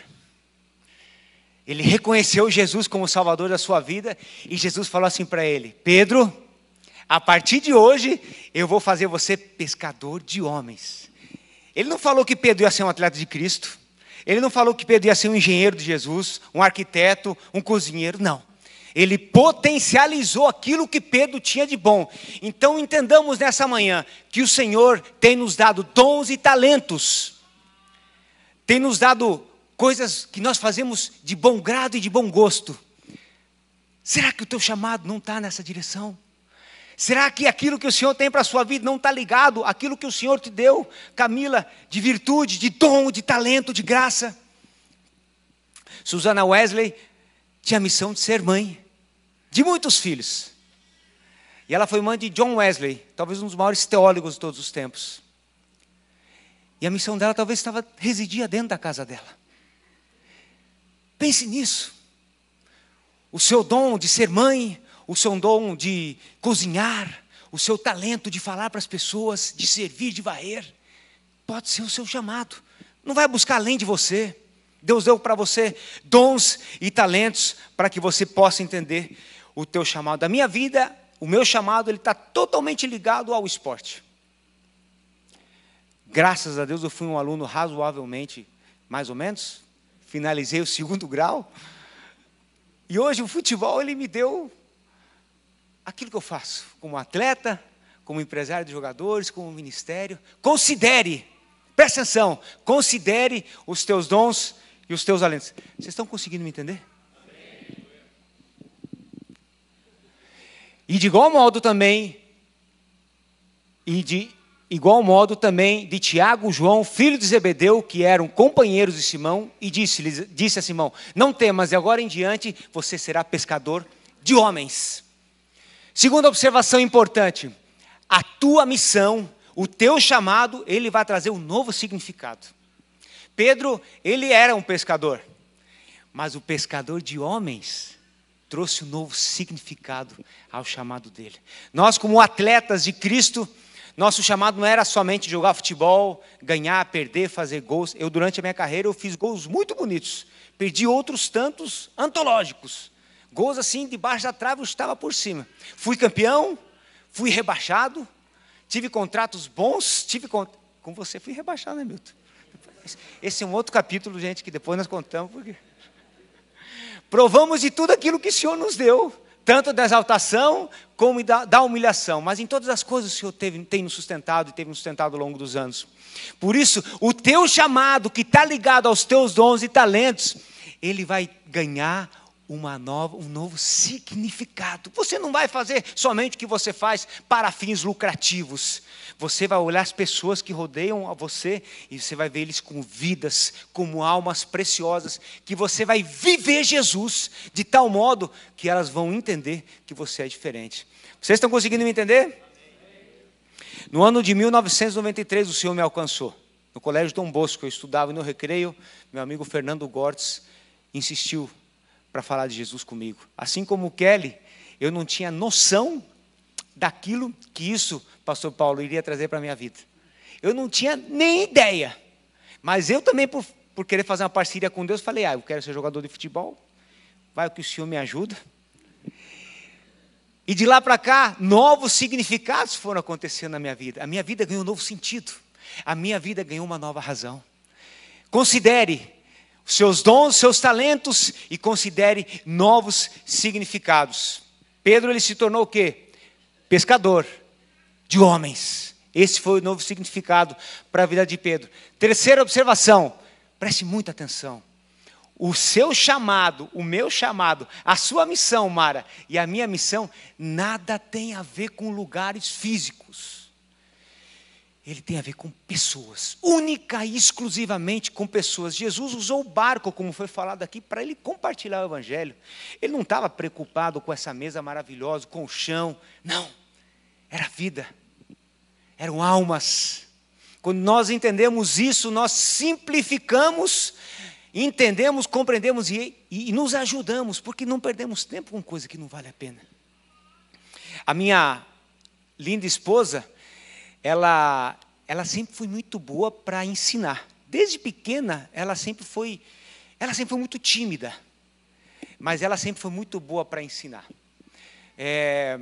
Ele reconheceu Jesus como Salvador da sua vida e Jesus falou assim para ele: Pedro, a partir de hoje, eu vou fazer você pescador de homens. Ele não falou que Pedro ia ser um atleta de Cristo. Ele não falou que Pedro ia ser um engenheiro de Jesus, um arquiteto, um cozinheiro. Não. Ele potencializou aquilo que Pedro tinha de bom. Então entendamos nessa manhã que o Senhor tem nos dado dons e talentos, tem nos dado coisas que nós fazemos de bom grado e de bom gosto. Será que o teu chamado não está nessa direção? Será que aquilo que o Senhor tem para a sua vida não está ligado àquilo que o Senhor te deu, Camila, de virtude, de dom, de talento, de graça? Susana Wesley tinha a missão de ser mãe de muitos filhos. E ela foi mãe de John Wesley, talvez um dos maiores teólogos de todos os tempos. E a missão dela talvez estava residia dentro da casa dela. Pense nisso. O seu dom de ser mãe, o seu dom de cozinhar, o seu talento de falar para as pessoas, de servir, de varrer, pode ser o seu chamado. Não vai buscar além de você. Deus deu para você dons e talentos para que você possa entender o teu chamado. A minha vida, o meu chamado, ele está totalmente ligado ao esporte. Graças a Deus eu fui um aluno razoavelmente, mais ou menos, finalizei o segundo grau. E hoje o futebol ele me deu aquilo que eu faço como atleta, como empresário de jogadores, como ministério. Considere, presta atenção, considere os teus dons e os teus talentos. Vocês estão conseguindo me entender? E de igual modo também, e de igual modo também de Tiago, João, filho de Zebedeu, que eram companheiros de Simão, e disse, disse a Simão: Não temas, e agora em diante você será pescador de homens. Segunda observação importante: a tua missão, o teu chamado, ele vai trazer um novo significado. Pedro, ele era um pescador, mas o pescador de homens trouxe um novo significado ao chamado dele. Nós, como atletas de Cristo, nosso chamado não era somente jogar futebol, ganhar, perder, fazer gols. Eu, durante a minha carreira, eu fiz gols muito bonitos. Perdi outros tantos antológicos. Gols assim, debaixo da trave, eu estava por cima. Fui campeão, fui rebaixado, tive contratos bons, tive com você fui rebaixado, né, Milton? Esse é um outro capítulo, gente, que depois nós contamos. Porque... Provamos de tudo aquilo que o Senhor nos deu, tanto da exaltação como da, da humilhação. Mas em todas as coisas o Senhor teve, tem nos sustentado e teve nos sustentado ao longo dos anos. Por isso, o teu chamado, que está ligado aos teus dons e talentos, ele vai ganhar uma nova, um novo significado. Você não vai fazer somente o que você faz para fins lucrativos. Você vai olhar as pessoas que rodeiam a você e você vai ver eles com vidas, como almas preciosas, que você vai viver Jesus de tal modo que elas vão entender que você é diferente. Vocês estão conseguindo me entender? No ano de 1993, o Senhor me alcançou. No colégio Dom Bosco, eu estudava no recreio, meu amigo Fernando Gortz insistiu para falar de Jesus comigo. Assim como o Kelly, eu não tinha noção daquilo que isso, pastor Paulo, iria trazer para a minha vida. Eu não tinha nem ideia. Mas eu também, por, por querer fazer uma parceria com Deus, falei: ah, eu quero ser jogador de futebol. Vai que o Senhor me ajuda. E de lá para cá, novos significados foram acontecendo na minha vida. A minha vida ganhou um novo sentido. A minha vida ganhou uma nova razão. Considere seus dons, seus talentos e considere novos significados. Pedro ele se tornou o quê? Pescador de homens. Esse foi o novo significado para a vida de Pedro. Terceira observação, preste muita atenção. O seu chamado, o meu chamado, a sua missão, Mara, e a minha missão, nada tem a ver com lugares físicos ele tem a ver com pessoas, única e exclusivamente com pessoas. Jesus usou o barco, como foi falado aqui, para ele compartilhar o evangelho. Ele não estava preocupado com essa mesa maravilhosa, com o chão. Não. Era vida. Eram almas. Quando nós entendemos isso, nós simplificamos, entendemos, compreendemos e, e, e nos ajudamos, porque não perdemos tempo com coisa que não vale a pena. A minha linda esposa, ela, ela sempre foi muito boa para ensinar. Desde pequena, ela sempre foi, ela sempre foi muito tímida, mas ela sempre foi muito boa para ensinar. É,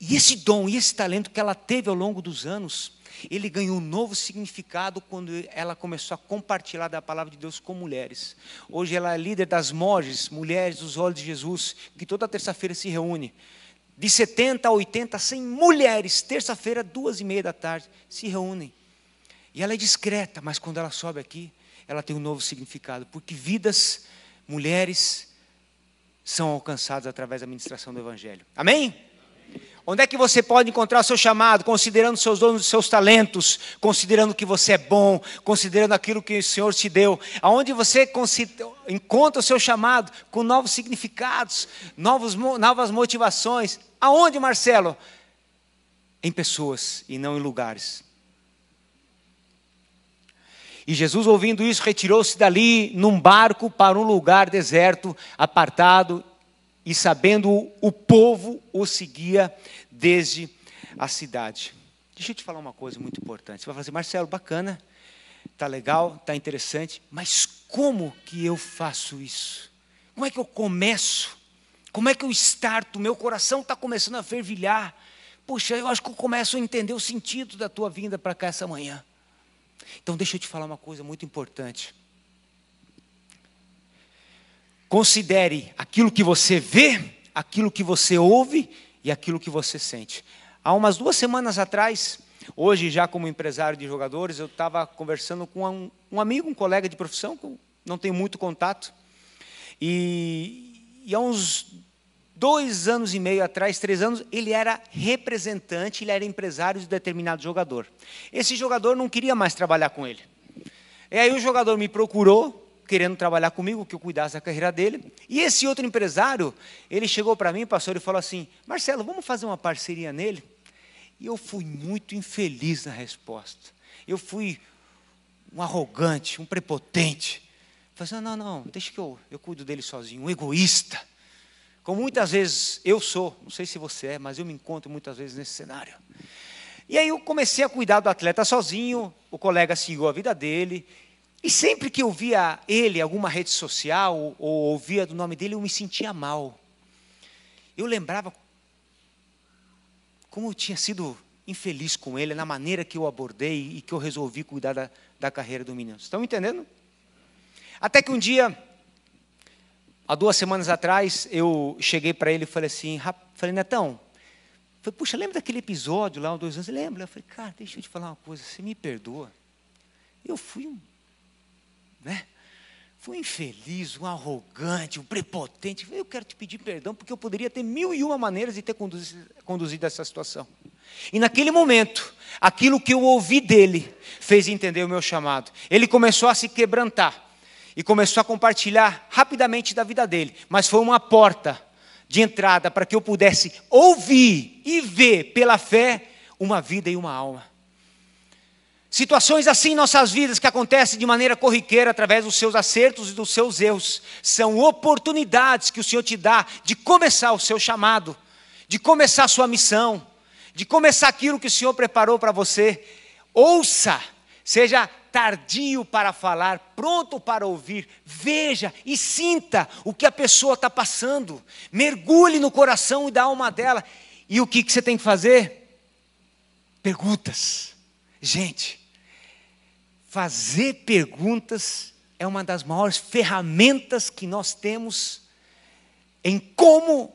e esse dom e esse talento que ela teve ao longo dos anos, ele ganhou um novo significado quando ela começou a compartilhar da palavra de Deus com mulheres. Hoje ela é líder das Moges, Mulheres dos Olhos de Jesus, que toda terça-feira se reúne de 70 a 80, 100 mulheres, terça-feira, duas e meia da tarde, se reúnem. E ela é discreta, mas quando ela sobe aqui, ela tem um novo significado, porque vidas, mulheres, são alcançadas através da ministração do Evangelho. Amém? Onde é que você pode encontrar o seu chamado, considerando seus dons, seus talentos, considerando que você é bom, considerando aquilo que o Senhor te deu? Aonde você encontra o seu chamado com novos significados, novos, novas motivações? Aonde, Marcelo? Em pessoas e não em lugares. E Jesus, ouvindo isso, retirou-se dali num barco para um lugar deserto, apartado, e sabendo o povo o seguia desde a cidade. Deixa eu te falar uma coisa muito importante. Você vai falar assim, Marcelo, bacana, tá legal, tá interessante, mas como que eu faço isso? Como é que eu começo? Como é que eu starto? Meu coração está começando a fervilhar. Puxa, eu acho que eu começo a entender o sentido da tua vinda para cá essa manhã. Então deixa eu te falar uma coisa muito importante. Considere aquilo que você vê, aquilo que você ouve e aquilo que você sente. Há umas duas semanas atrás, hoje já como empresário de jogadores, eu estava conversando com um, um, amigo, um colega de profissão, que não tenho muito contato, e, e há uns dois anos e meio atrás, três anos, ele era representante, ele era empresário de determinado jogador. Esse jogador não queria mais trabalhar com ele. E aí o jogador me procurou, querendo trabalhar comigo, que eu cuidasse da carreira dele. E esse outro empresário, ele chegou para mim, pastor, e falou assim: Marcelo, vamos fazer uma parceria nele? E eu fui muito infeliz na resposta. Eu fui um arrogante, um prepotente. Falei assim, não, não, deixa que eu, eu cuido dele sozinho, um egoísta. Como muitas vezes eu sou, não sei se você é, mas eu me encontro muitas vezes nesse cenário. E aí eu comecei a cuidar do atleta sozinho, o colega seguiu a vida dele, e sempre que eu via ele alguma rede social, ou, ou ouvia do nome dele, eu me sentia mal. Eu lembrava como eu tinha sido infeliz com ele, na maneira que eu abordei e que eu resolvi cuidar da, da carreira do menino. Estão entendendo? Até que um dia, há duas semanas atrás, eu cheguei para ele e falei assim, falei, Netão, falei, puxa, lembra daquele episódio lá, dois anos? Lembra? Eu falei, cara, deixa eu te falar uma coisa, você me perdoa. Eu fui um, né? Fui um infeliz, um arrogante, um prepotente. Eu quero te pedir perdão, porque eu poderia ter mil e uma maneiras de ter conduzido, conduzido essa situação. E naquele momento, aquilo que eu ouvi dele fez entender o meu chamado. Ele começou a se quebrantar e começou a compartilhar rapidamente da vida dele, mas foi uma porta de entrada para que eu pudesse ouvir e ver pela fé uma vida e uma alma. Situações assim em nossas vidas que acontecem de maneira corriqueira através dos seus acertos e dos seus erros, são oportunidades que o Senhor te dá de começar o seu chamado, de começar a sua missão, de começar aquilo que o Senhor preparou para você. Ouça, seja tardio para falar, pronto para ouvir, veja e sinta o que a pessoa está passando, mergulhe no coração e da alma dela. E o que, que você tem que fazer? Perguntas. Gente, fazer perguntas é uma das maiores ferramentas que nós temos em como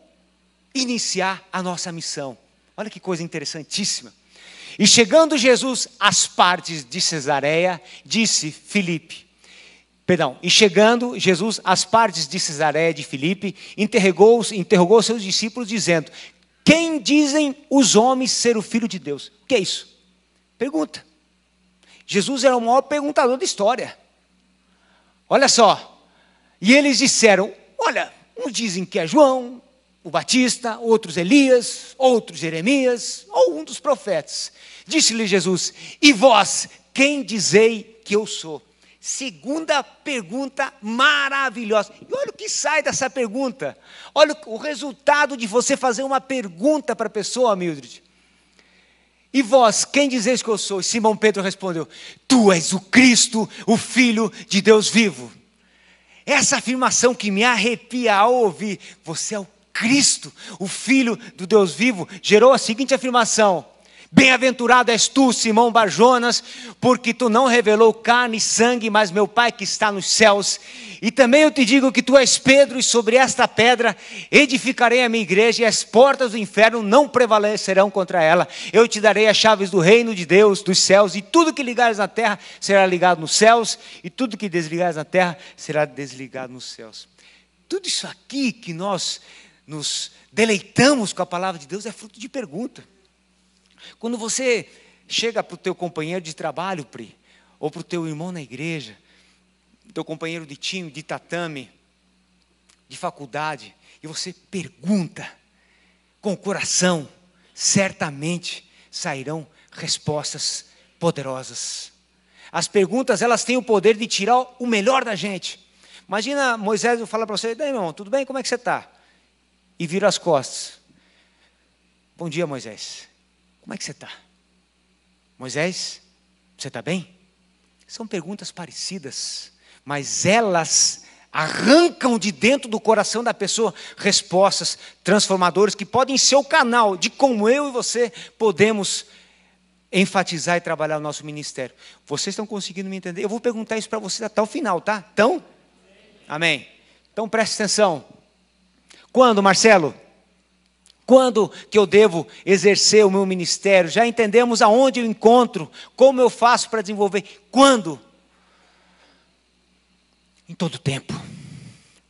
iniciar a nossa missão. Olha que coisa interessantíssima. E chegando Jesus às partes de Cesareia, disse Filipe, perdão, e chegando Jesus às partes de Cesareia de Filipe, interrogou, interrogou seus discípulos dizendo: Quem dizem os homens ser o filho de Deus? O que é isso? Pergunta. Jesus era o maior perguntador da história. Olha só. E eles disseram: Olha, uns dizem que é João, o Batista, outros Elias, outros Jeremias, ou um dos profetas. Disse-lhe Jesus: E vós, quem dizei que eu sou? Segunda pergunta maravilhosa. E olha o que sai dessa pergunta. Olha o resultado de você fazer uma pergunta para a pessoa, Mildred. E vós, quem dizeis que eu sou? E Simão Pedro respondeu: Tu és o Cristo, o Filho de Deus vivo. Essa afirmação que me arrepia ao ouvir, você é o Cristo, o Filho do Deus vivo, gerou a seguinte afirmação: Bem-aventurado és tu, Simão Barjonas, porque tu não revelou carne e sangue, mas meu Pai que está nos céus. E também eu te digo que tu és Pedro, e sobre esta pedra edificarei a minha igreja, e as portas do inferno não prevalecerão contra ela. Eu te darei as chaves do reino de Deus, dos céus, e tudo que ligares na terra será ligado nos céus, e tudo que desligares na terra será desligado nos céus. Tudo isso aqui que nós nos deleitamos com a palavra de Deus é fruto de pergunta. Quando você chega para o teu companheiro de trabalho, Pri, ou para o teu irmão na igreja, teu companheiro de time, de tatame, de faculdade, e você pergunta com o coração, certamente sairão respostas poderosas. As perguntas, elas têm o poder de tirar o melhor da gente. Imagina Moisés falar para você, daí irmão, tudo bem? Como é que você está? E vira as costas. Bom dia, Moisés. Como é que você está? Moisés, você está bem? São perguntas parecidas, mas elas arrancam de dentro do coração da pessoa respostas transformadoras que podem ser o canal de como eu e você podemos enfatizar e trabalhar o nosso ministério. Vocês estão conseguindo me entender? Eu vou perguntar isso para vocês até o final, tá? Então, amém. Então preste atenção. Quando, Marcelo? Quando que eu devo exercer o meu ministério? Já entendemos aonde eu encontro, como eu faço para desenvolver. Quando? Em todo tempo.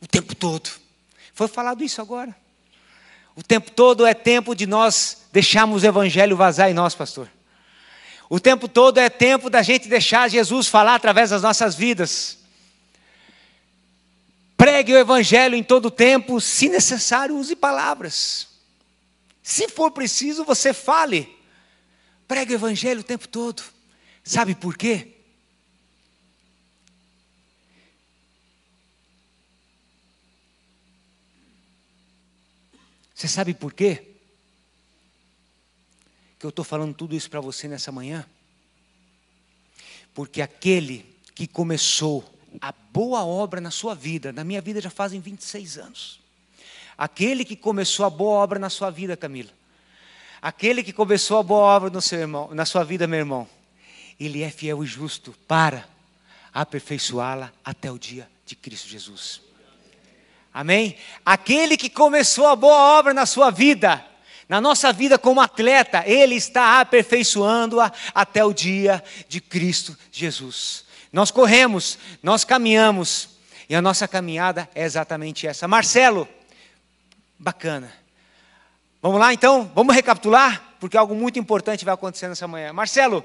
O tempo todo. Foi falado isso agora. O tempo todo é tempo de nós deixarmos o evangelho vazar em nós, pastor. O tempo todo é tempo da gente deixar Jesus falar através das nossas vidas. Pregue o evangelho em todo tempo, se necessário, use palavras. Se for preciso, você fale. Pregue o evangelho o tempo todo. Sabe por quê? Você sabe por quê? Que eu estou falando tudo isso para você nessa manhã? Porque aquele que começou a boa obra na sua vida, na minha vida já fazem 26 anos. Aquele que começou a boa obra na sua vida, Camila. Aquele que começou a boa obra no seu irmão, na sua vida, meu irmão. Ele é fiel e justo para aperfeiçoá-la até o dia de Cristo Jesus. Amém? Aquele que começou a boa obra na sua vida, na nossa vida como atleta, ele está aperfeiçoando-a até o dia de Cristo Jesus. Nós corremos, nós caminhamos, e a nossa caminhada é exatamente essa. Marcelo, bacana. Vamos lá então? Vamos recapitular? Porque algo muito importante vai acontecer nessa manhã. Marcelo,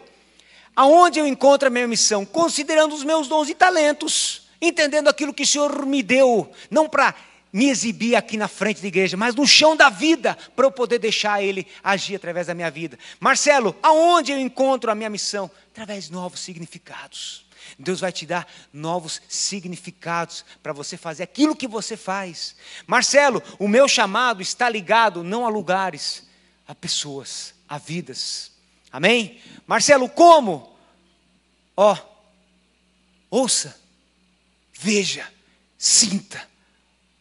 aonde eu encontro a minha missão? Considerando os meus dons e talentos entendendo aquilo que o Senhor me deu, não para me exibir aqui na frente da igreja, mas no chão da vida, para eu poder deixar Ele agir através da minha vida. Marcelo, aonde eu encontro a minha missão? Através de novos significados. Deus vai te dar novos significados para você fazer aquilo que você faz. Marcelo, o meu chamado está ligado não a lugares, a pessoas, a vidas. Amém? Marcelo, como? Ó, oh, ouça veja, sinta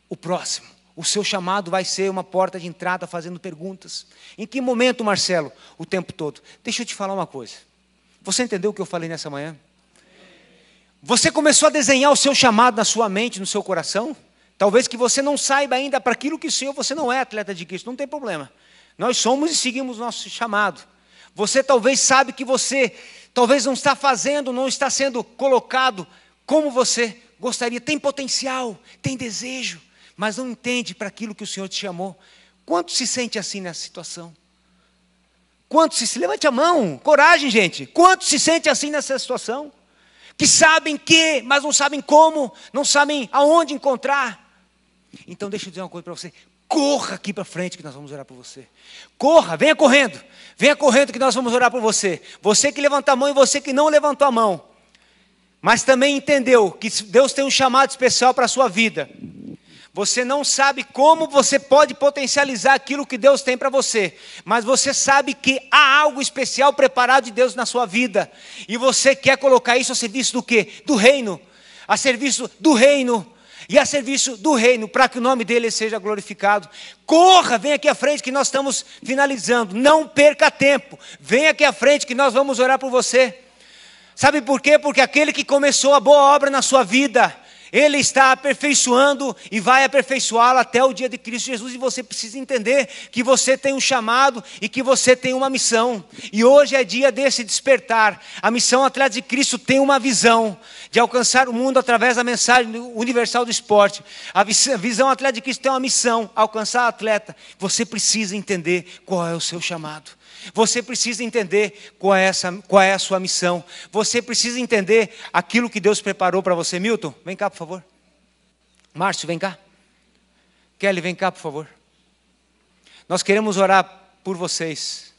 o próximo. O seu chamado vai ser uma porta de entrada fazendo perguntas. Em que momento, Marcelo? O tempo todo. Deixa eu te falar uma coisa. Você entendeu o que eu falei nessa manhã? Você começou a desenhar o seu chamado na sua mente, no seu coração? Talvez que você não saiba ainda para aquilo que o Senhor, você não é atleta de Cristo, não tem problema. Nós somos e seguimos nosso chamado. Você talvez sabe que você talvez não está fazendo, não está sendo colocado como você gostaria, tem potencial, tem desejo, mas não entende para aquilo que o Senhor te chamou. Quanto se sente assim nessa situação? Quanto se, se levante a mão, coragem, gente. Quanto se sente assim nessa situação? Que sabem que, mas não sabem como, não sabem aonde encontrar. Então deixa eu dizer uma coisa para você. Corra aqui para frente que nós vamos orar por você. Corra, venha correndo. Venha correndo que nós vamos orar por você. Você que levanta a mão e você que não levantou a mão mas também entendeu que Deus tem um chamado especial para a sua vida. Você não sabe como você pode potencializar aquilo que Deus tem para você, mas você sabe que há algo especial preparado de Deus na sua vida, e você quer colocar isso a serviço do quê? Do reino, a serviço do reino, e a serviço do reino, para que o nome dele seja glorificado. Corra, vem aqui à frente que nós estamos finalizando, não perca tempo, vem aqui à frente que nós vamos orar por você. Sabe por quê? Porque aquele que começou a boa obra na sua vida, ele está aperfeiçoando e vai aperfeiçoá-la até o dia de Cristo Jesus. E você precisa entender que você tem um chamado e que você tem uma missão. E hoje é dia desse despertar. A missão Atleta de Cristo tem uma visão de alcançar o mundo através da mensagem universal do esporte. A visão Atleta de Cristo tem uma missão: alcançar atleta. Você precisa entender qual é o seu chamado. Você precisa entender qual é, essa, qual é a sua missão. Você precisa entender aquilo que Deus preparou para você. Milton, vem cá, por favor. Márcio, vem cá. Kelly, vem cá, por favor. Nós queremos orar por vocês.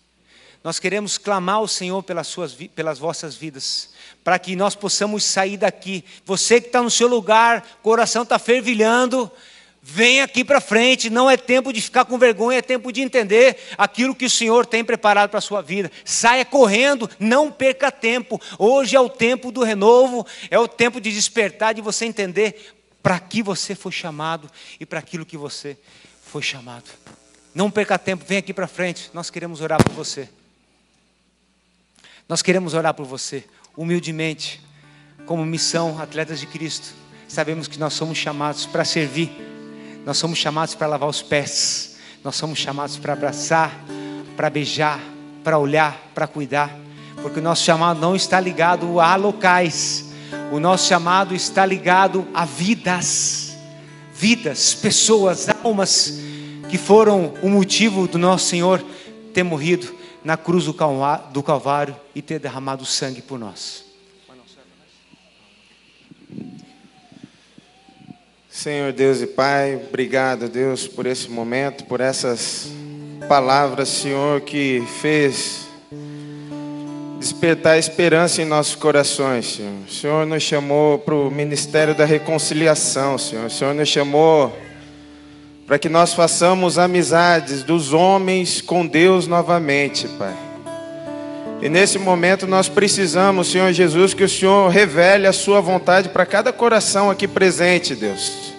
Nós queremos clamar ao Senhor pelas, suas, pelas vossas vidas, para que nós possamos sair daqui. Você que está no seu lugar, coração está fervilhando, Vem aqui para frente, não é tempo de ficar com vergonha, é tempo de entender aquilo que o Senhor tem preparado para a sua vida. Saia correndo, não perca tempo. Hoje é o tempo do renovo, é o tempo de despertar, de você entender para que você foi chamado e para aquilo que você foi chamado. Não perca tempo, vem aqui para frente, nós queremos orar por você. Nós queremos orar por você, humildemente, como missão, atletas de Cristo. Sabemos que nós somos chamados para servir nós somos chamados para lavar os pés. Nós somos chamados para abraçar, para beijar, para olhar, para cuidar. Porque o nosso chamado não está ligado a locais. O nosso chamado está ligado a vidas. Vidas, pessoas, almas que foram o motivo do nosso Senhor ter morrido na cruz do Calvário e ter derramado sangue por nós. Senhor Deus e Pai, obrigado, Deus, por esse momento, por essas palavras, Senhor, que fez despertar esperança em nossos corações, Senhor. O Senhor nos chamou para o ministério da reconciliação, Senhor. O Senhor nos chamou para que nós façamos amizades dos homens com Deus novamente, Pai. E nesse momento nós precisamos, Senhor Jesus, que o Senhor revele a Sua vontade para cada coração aqui presente, Deus.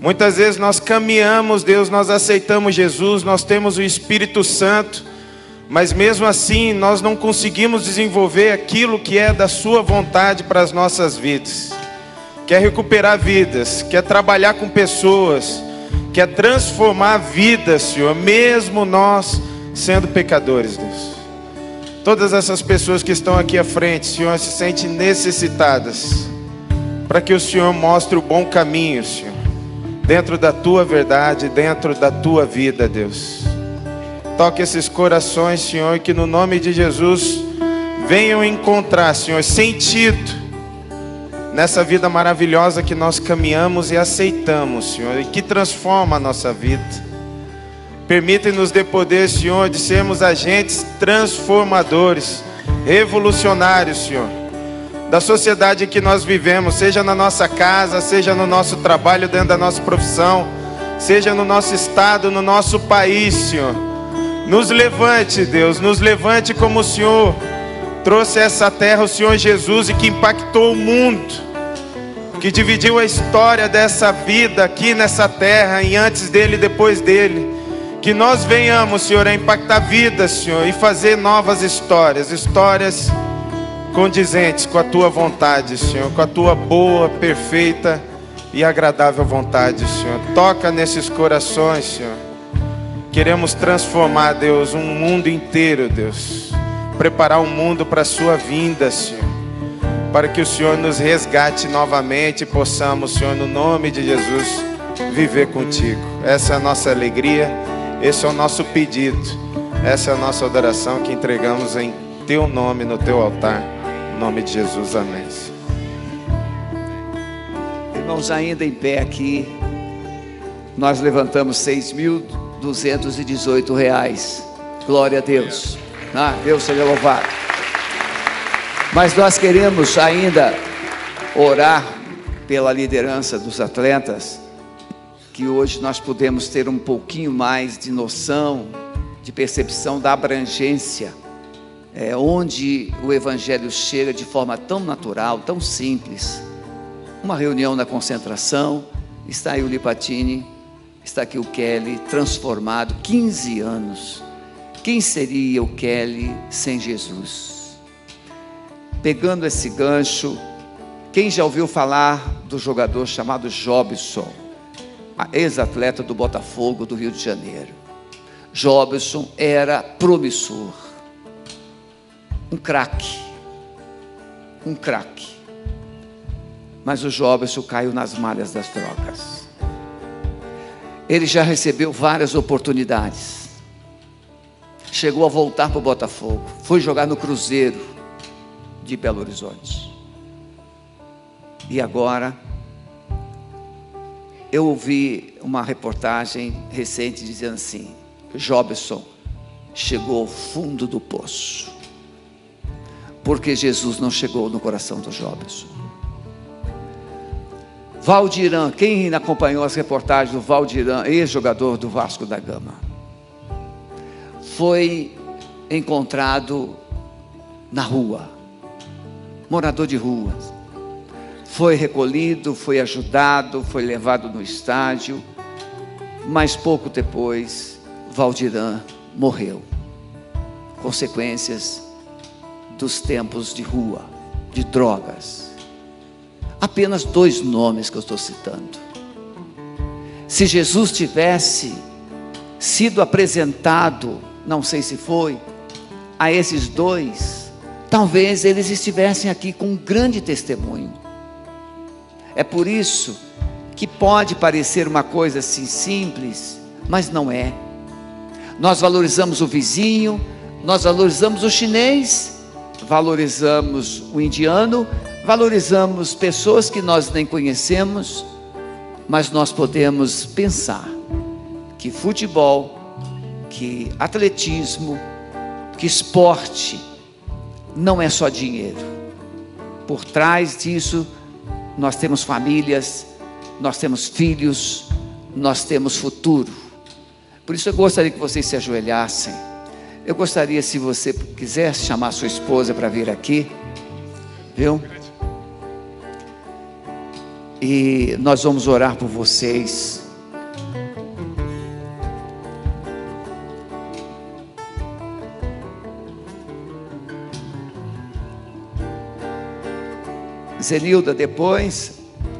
Muitas vezes nós caminhamos, Deus, nós aceitamos Jesus, nós temos o Espírito Santo, mas mesmo assim nós não conseguimos desenvolver aquilo que é da Sua vontade para as nossas vidas. Quer recuperar vidas, quer trabalhar com pessoas, quer transformar vidas, Senhor, mesmo nós sendo pecadores, Deus. Todas essas pessoas que estão aqui à frente, Senhor, se sentem necessitadas para que o Senhor mostre o bom caminho, Senhor, dentro da tua verdade, dentro da tua vida, Deus. Toque esses corações, Senhor, que no nome de Jesus venham encontrar, Senhor, sentido nessa vida maravilhosa que nós caminhamos e aceitamos, Senhor, e que transforma a nossa vida. Permite-nos de poder, Senhor, de sermos agentes transformadores, revolucionários, Senhor, da sociedade que nós vivemos, seja na nossa casa, seja no nosso trabalho, dentro da nossa profissão, seja no nosso estado, no nosso país, Senhor. Nos levante, Deus, nos levante como o Senhor trouxe essa terra, o Senhor Jesus, e que impactou o mundo, que dividiu a história dessa vida aqui nessa terra, em antes dele e depois dele. Que nós venhamos, Senhor, a impactar vidas, Senhor, e fazer novas histórias, histórias condizentes com a tua vontade, Senhor, com a tua boa, perfeita e agradável vontade, Senhor. Toca nesses corações, Senhor. Queremos transformar, Deus, um mundo inteiro, Deus. Preparar o um mundo para a sua vinda, Senhor. Para que o Senhor nos resgate novamente e possamos, Senhor, no nome de Jesus, viver contigo. Essa é a nossa alegria. Esse é o nosso pedido. Essa é a nossa adoração que entregamos em teu nome, no teu altar. Nome de Jesus, amém. Irmãos, ainda em pé aqui, nós levantamos 6.218 reais. Glória a Deus. Ah, Deus seja louvado. Mas nós queremos ainda orar pela liderança dos atletas que hoje nós podemos ter um pouquinho mais de noção, de percepção da abrangência, é, onde o Evangelho chega de forma tão natural, tão simples. Uma reunião na concentração, está aí o Lipatini, está aqui o Kelly, transformado, 15 anos. Quem seria o Kelly sem Jesus? Pegando esse gancho, quem já ouviu falar do jogador chamado Jobson? ex-atleta do Botafogo do Rio de Janeiro. Jobson era promissor, um craque, um craque. Mas o Jobson caiu nas malhas das drogas. Ele já recebeu várias oportunidades. Chegou a voltar para o Botafogo, foi jogar no Cruzeiro de Belo Horizonte. E agora eu ouvi uma reportagem recente dizendo assim: Jobson chegou ao fundo do poço, porque Jesus não chegou no coração do Jobson. Valdirã, quem acompanhou as reportagens do Valdirã, ex-jogador do Vasco da Gama, foi encontrado na rua, morador de ruas foi recolhido, foi ajudado, foi levado no estádio, mas pouco depois, Valdirã morreu. Consequências dos tempos de rua, de drogas. Apenas dois nomes que eu estou citando. Se Jesus tivesse sido apresentado, não sei se foi, a esses dois, talvez eles estivessem aqui com um grande testemunho é por isso que pode parecer uma coisa assim simples, mas não é. Nós valorizamos o vizinho, nós valorizamos o chinês, valorizamos o indiano, valorizamos pessoas que nós nem conhecemos, mas nós podemos pensar que futebol, que atletismo, que esporte não é só dinheiro. Por trás disso, nós temos famílias, nós temos filhos, nós temos futuro. Por isso eu gostaria que vocês se ajoelhassem. Eu gostaria, se você quisesse chamar sua esposa para vir aqui, viu? E nós vamos orar por vocês. Zenilda, depois,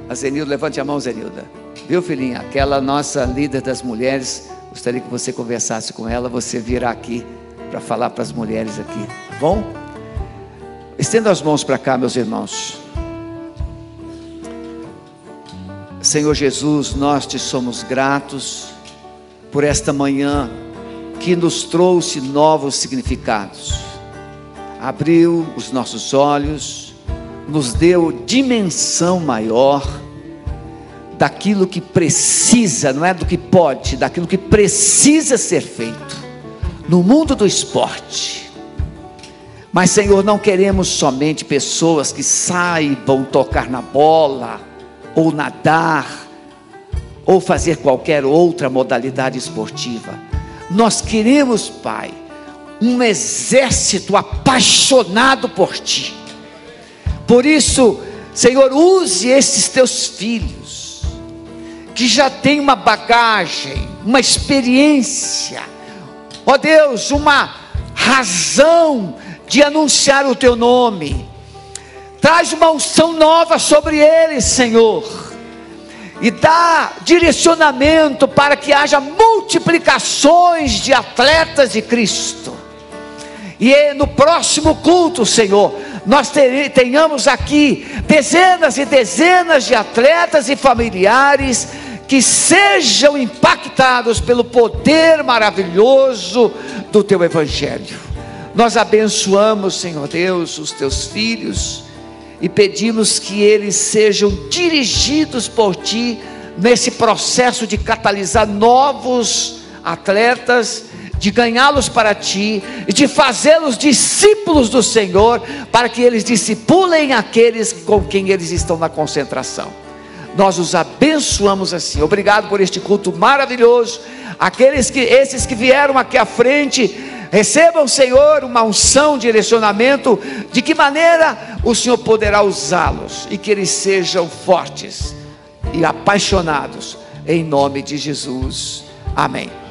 a Zenilda, levante a mão, Zenilda. Viu, filhinha? Aquela nossa líder das mulheres, gostaria que você conversasse com ela, você virá aqui para falar para as mulheres aqui, tá bom? Estenda as mãos para cá, meus irmãos. Senhor Jesus, nós te somos gratos por esta manhã que nos trouxe novos significados, abriu os nossos olhos, nos deu dimensão maior daquilo que precisa, não é do que pode, daquilo que precisa ser feito no mundo do esporte. Mas, Senhor, não queremos somente pessoas que saibam tocar na bola, ou nadar, ou fazer qualquer outra modalidade esportiva. Nós queremos, Pai, um exército apaixonado por Ti. Por isso, Senhor, use esses teus filhos, que já têm uma bagagem, uma experiência, ó Deus, uma razão de anunciar o teu nome. Traz uma unção nova sobre eles, Senhor. E dá direcionamento para que haja multiplicações de atletas de Cristo. E no próximo culto, Senhor, nós tenhamos aqui dezenas e dezenas de atletas e familiares que sejam impactados pelo poder maravilhoso do teu Evangelho. Nós abençoamos, Senhor Deus, os teus filhos e pedimos que eles sejam dirigidos por Ti nesse processo de catalisar novos atletas, de ganhá-los para Ti e de fazê-los discípulos do Senhor, para que eles discipulem aqueles com quem eles estão na concentração. Nós os abençoamos assim. Obrigado por este culto maravilhoso. Aqueles que esses que vieram aqui à frente, Recebam, Senhor, uma unção, direcionamento, de que maneira o Senhor poderá usá-los e que eles sejam fortes e apaixonados, em nome de Jesus. Amém.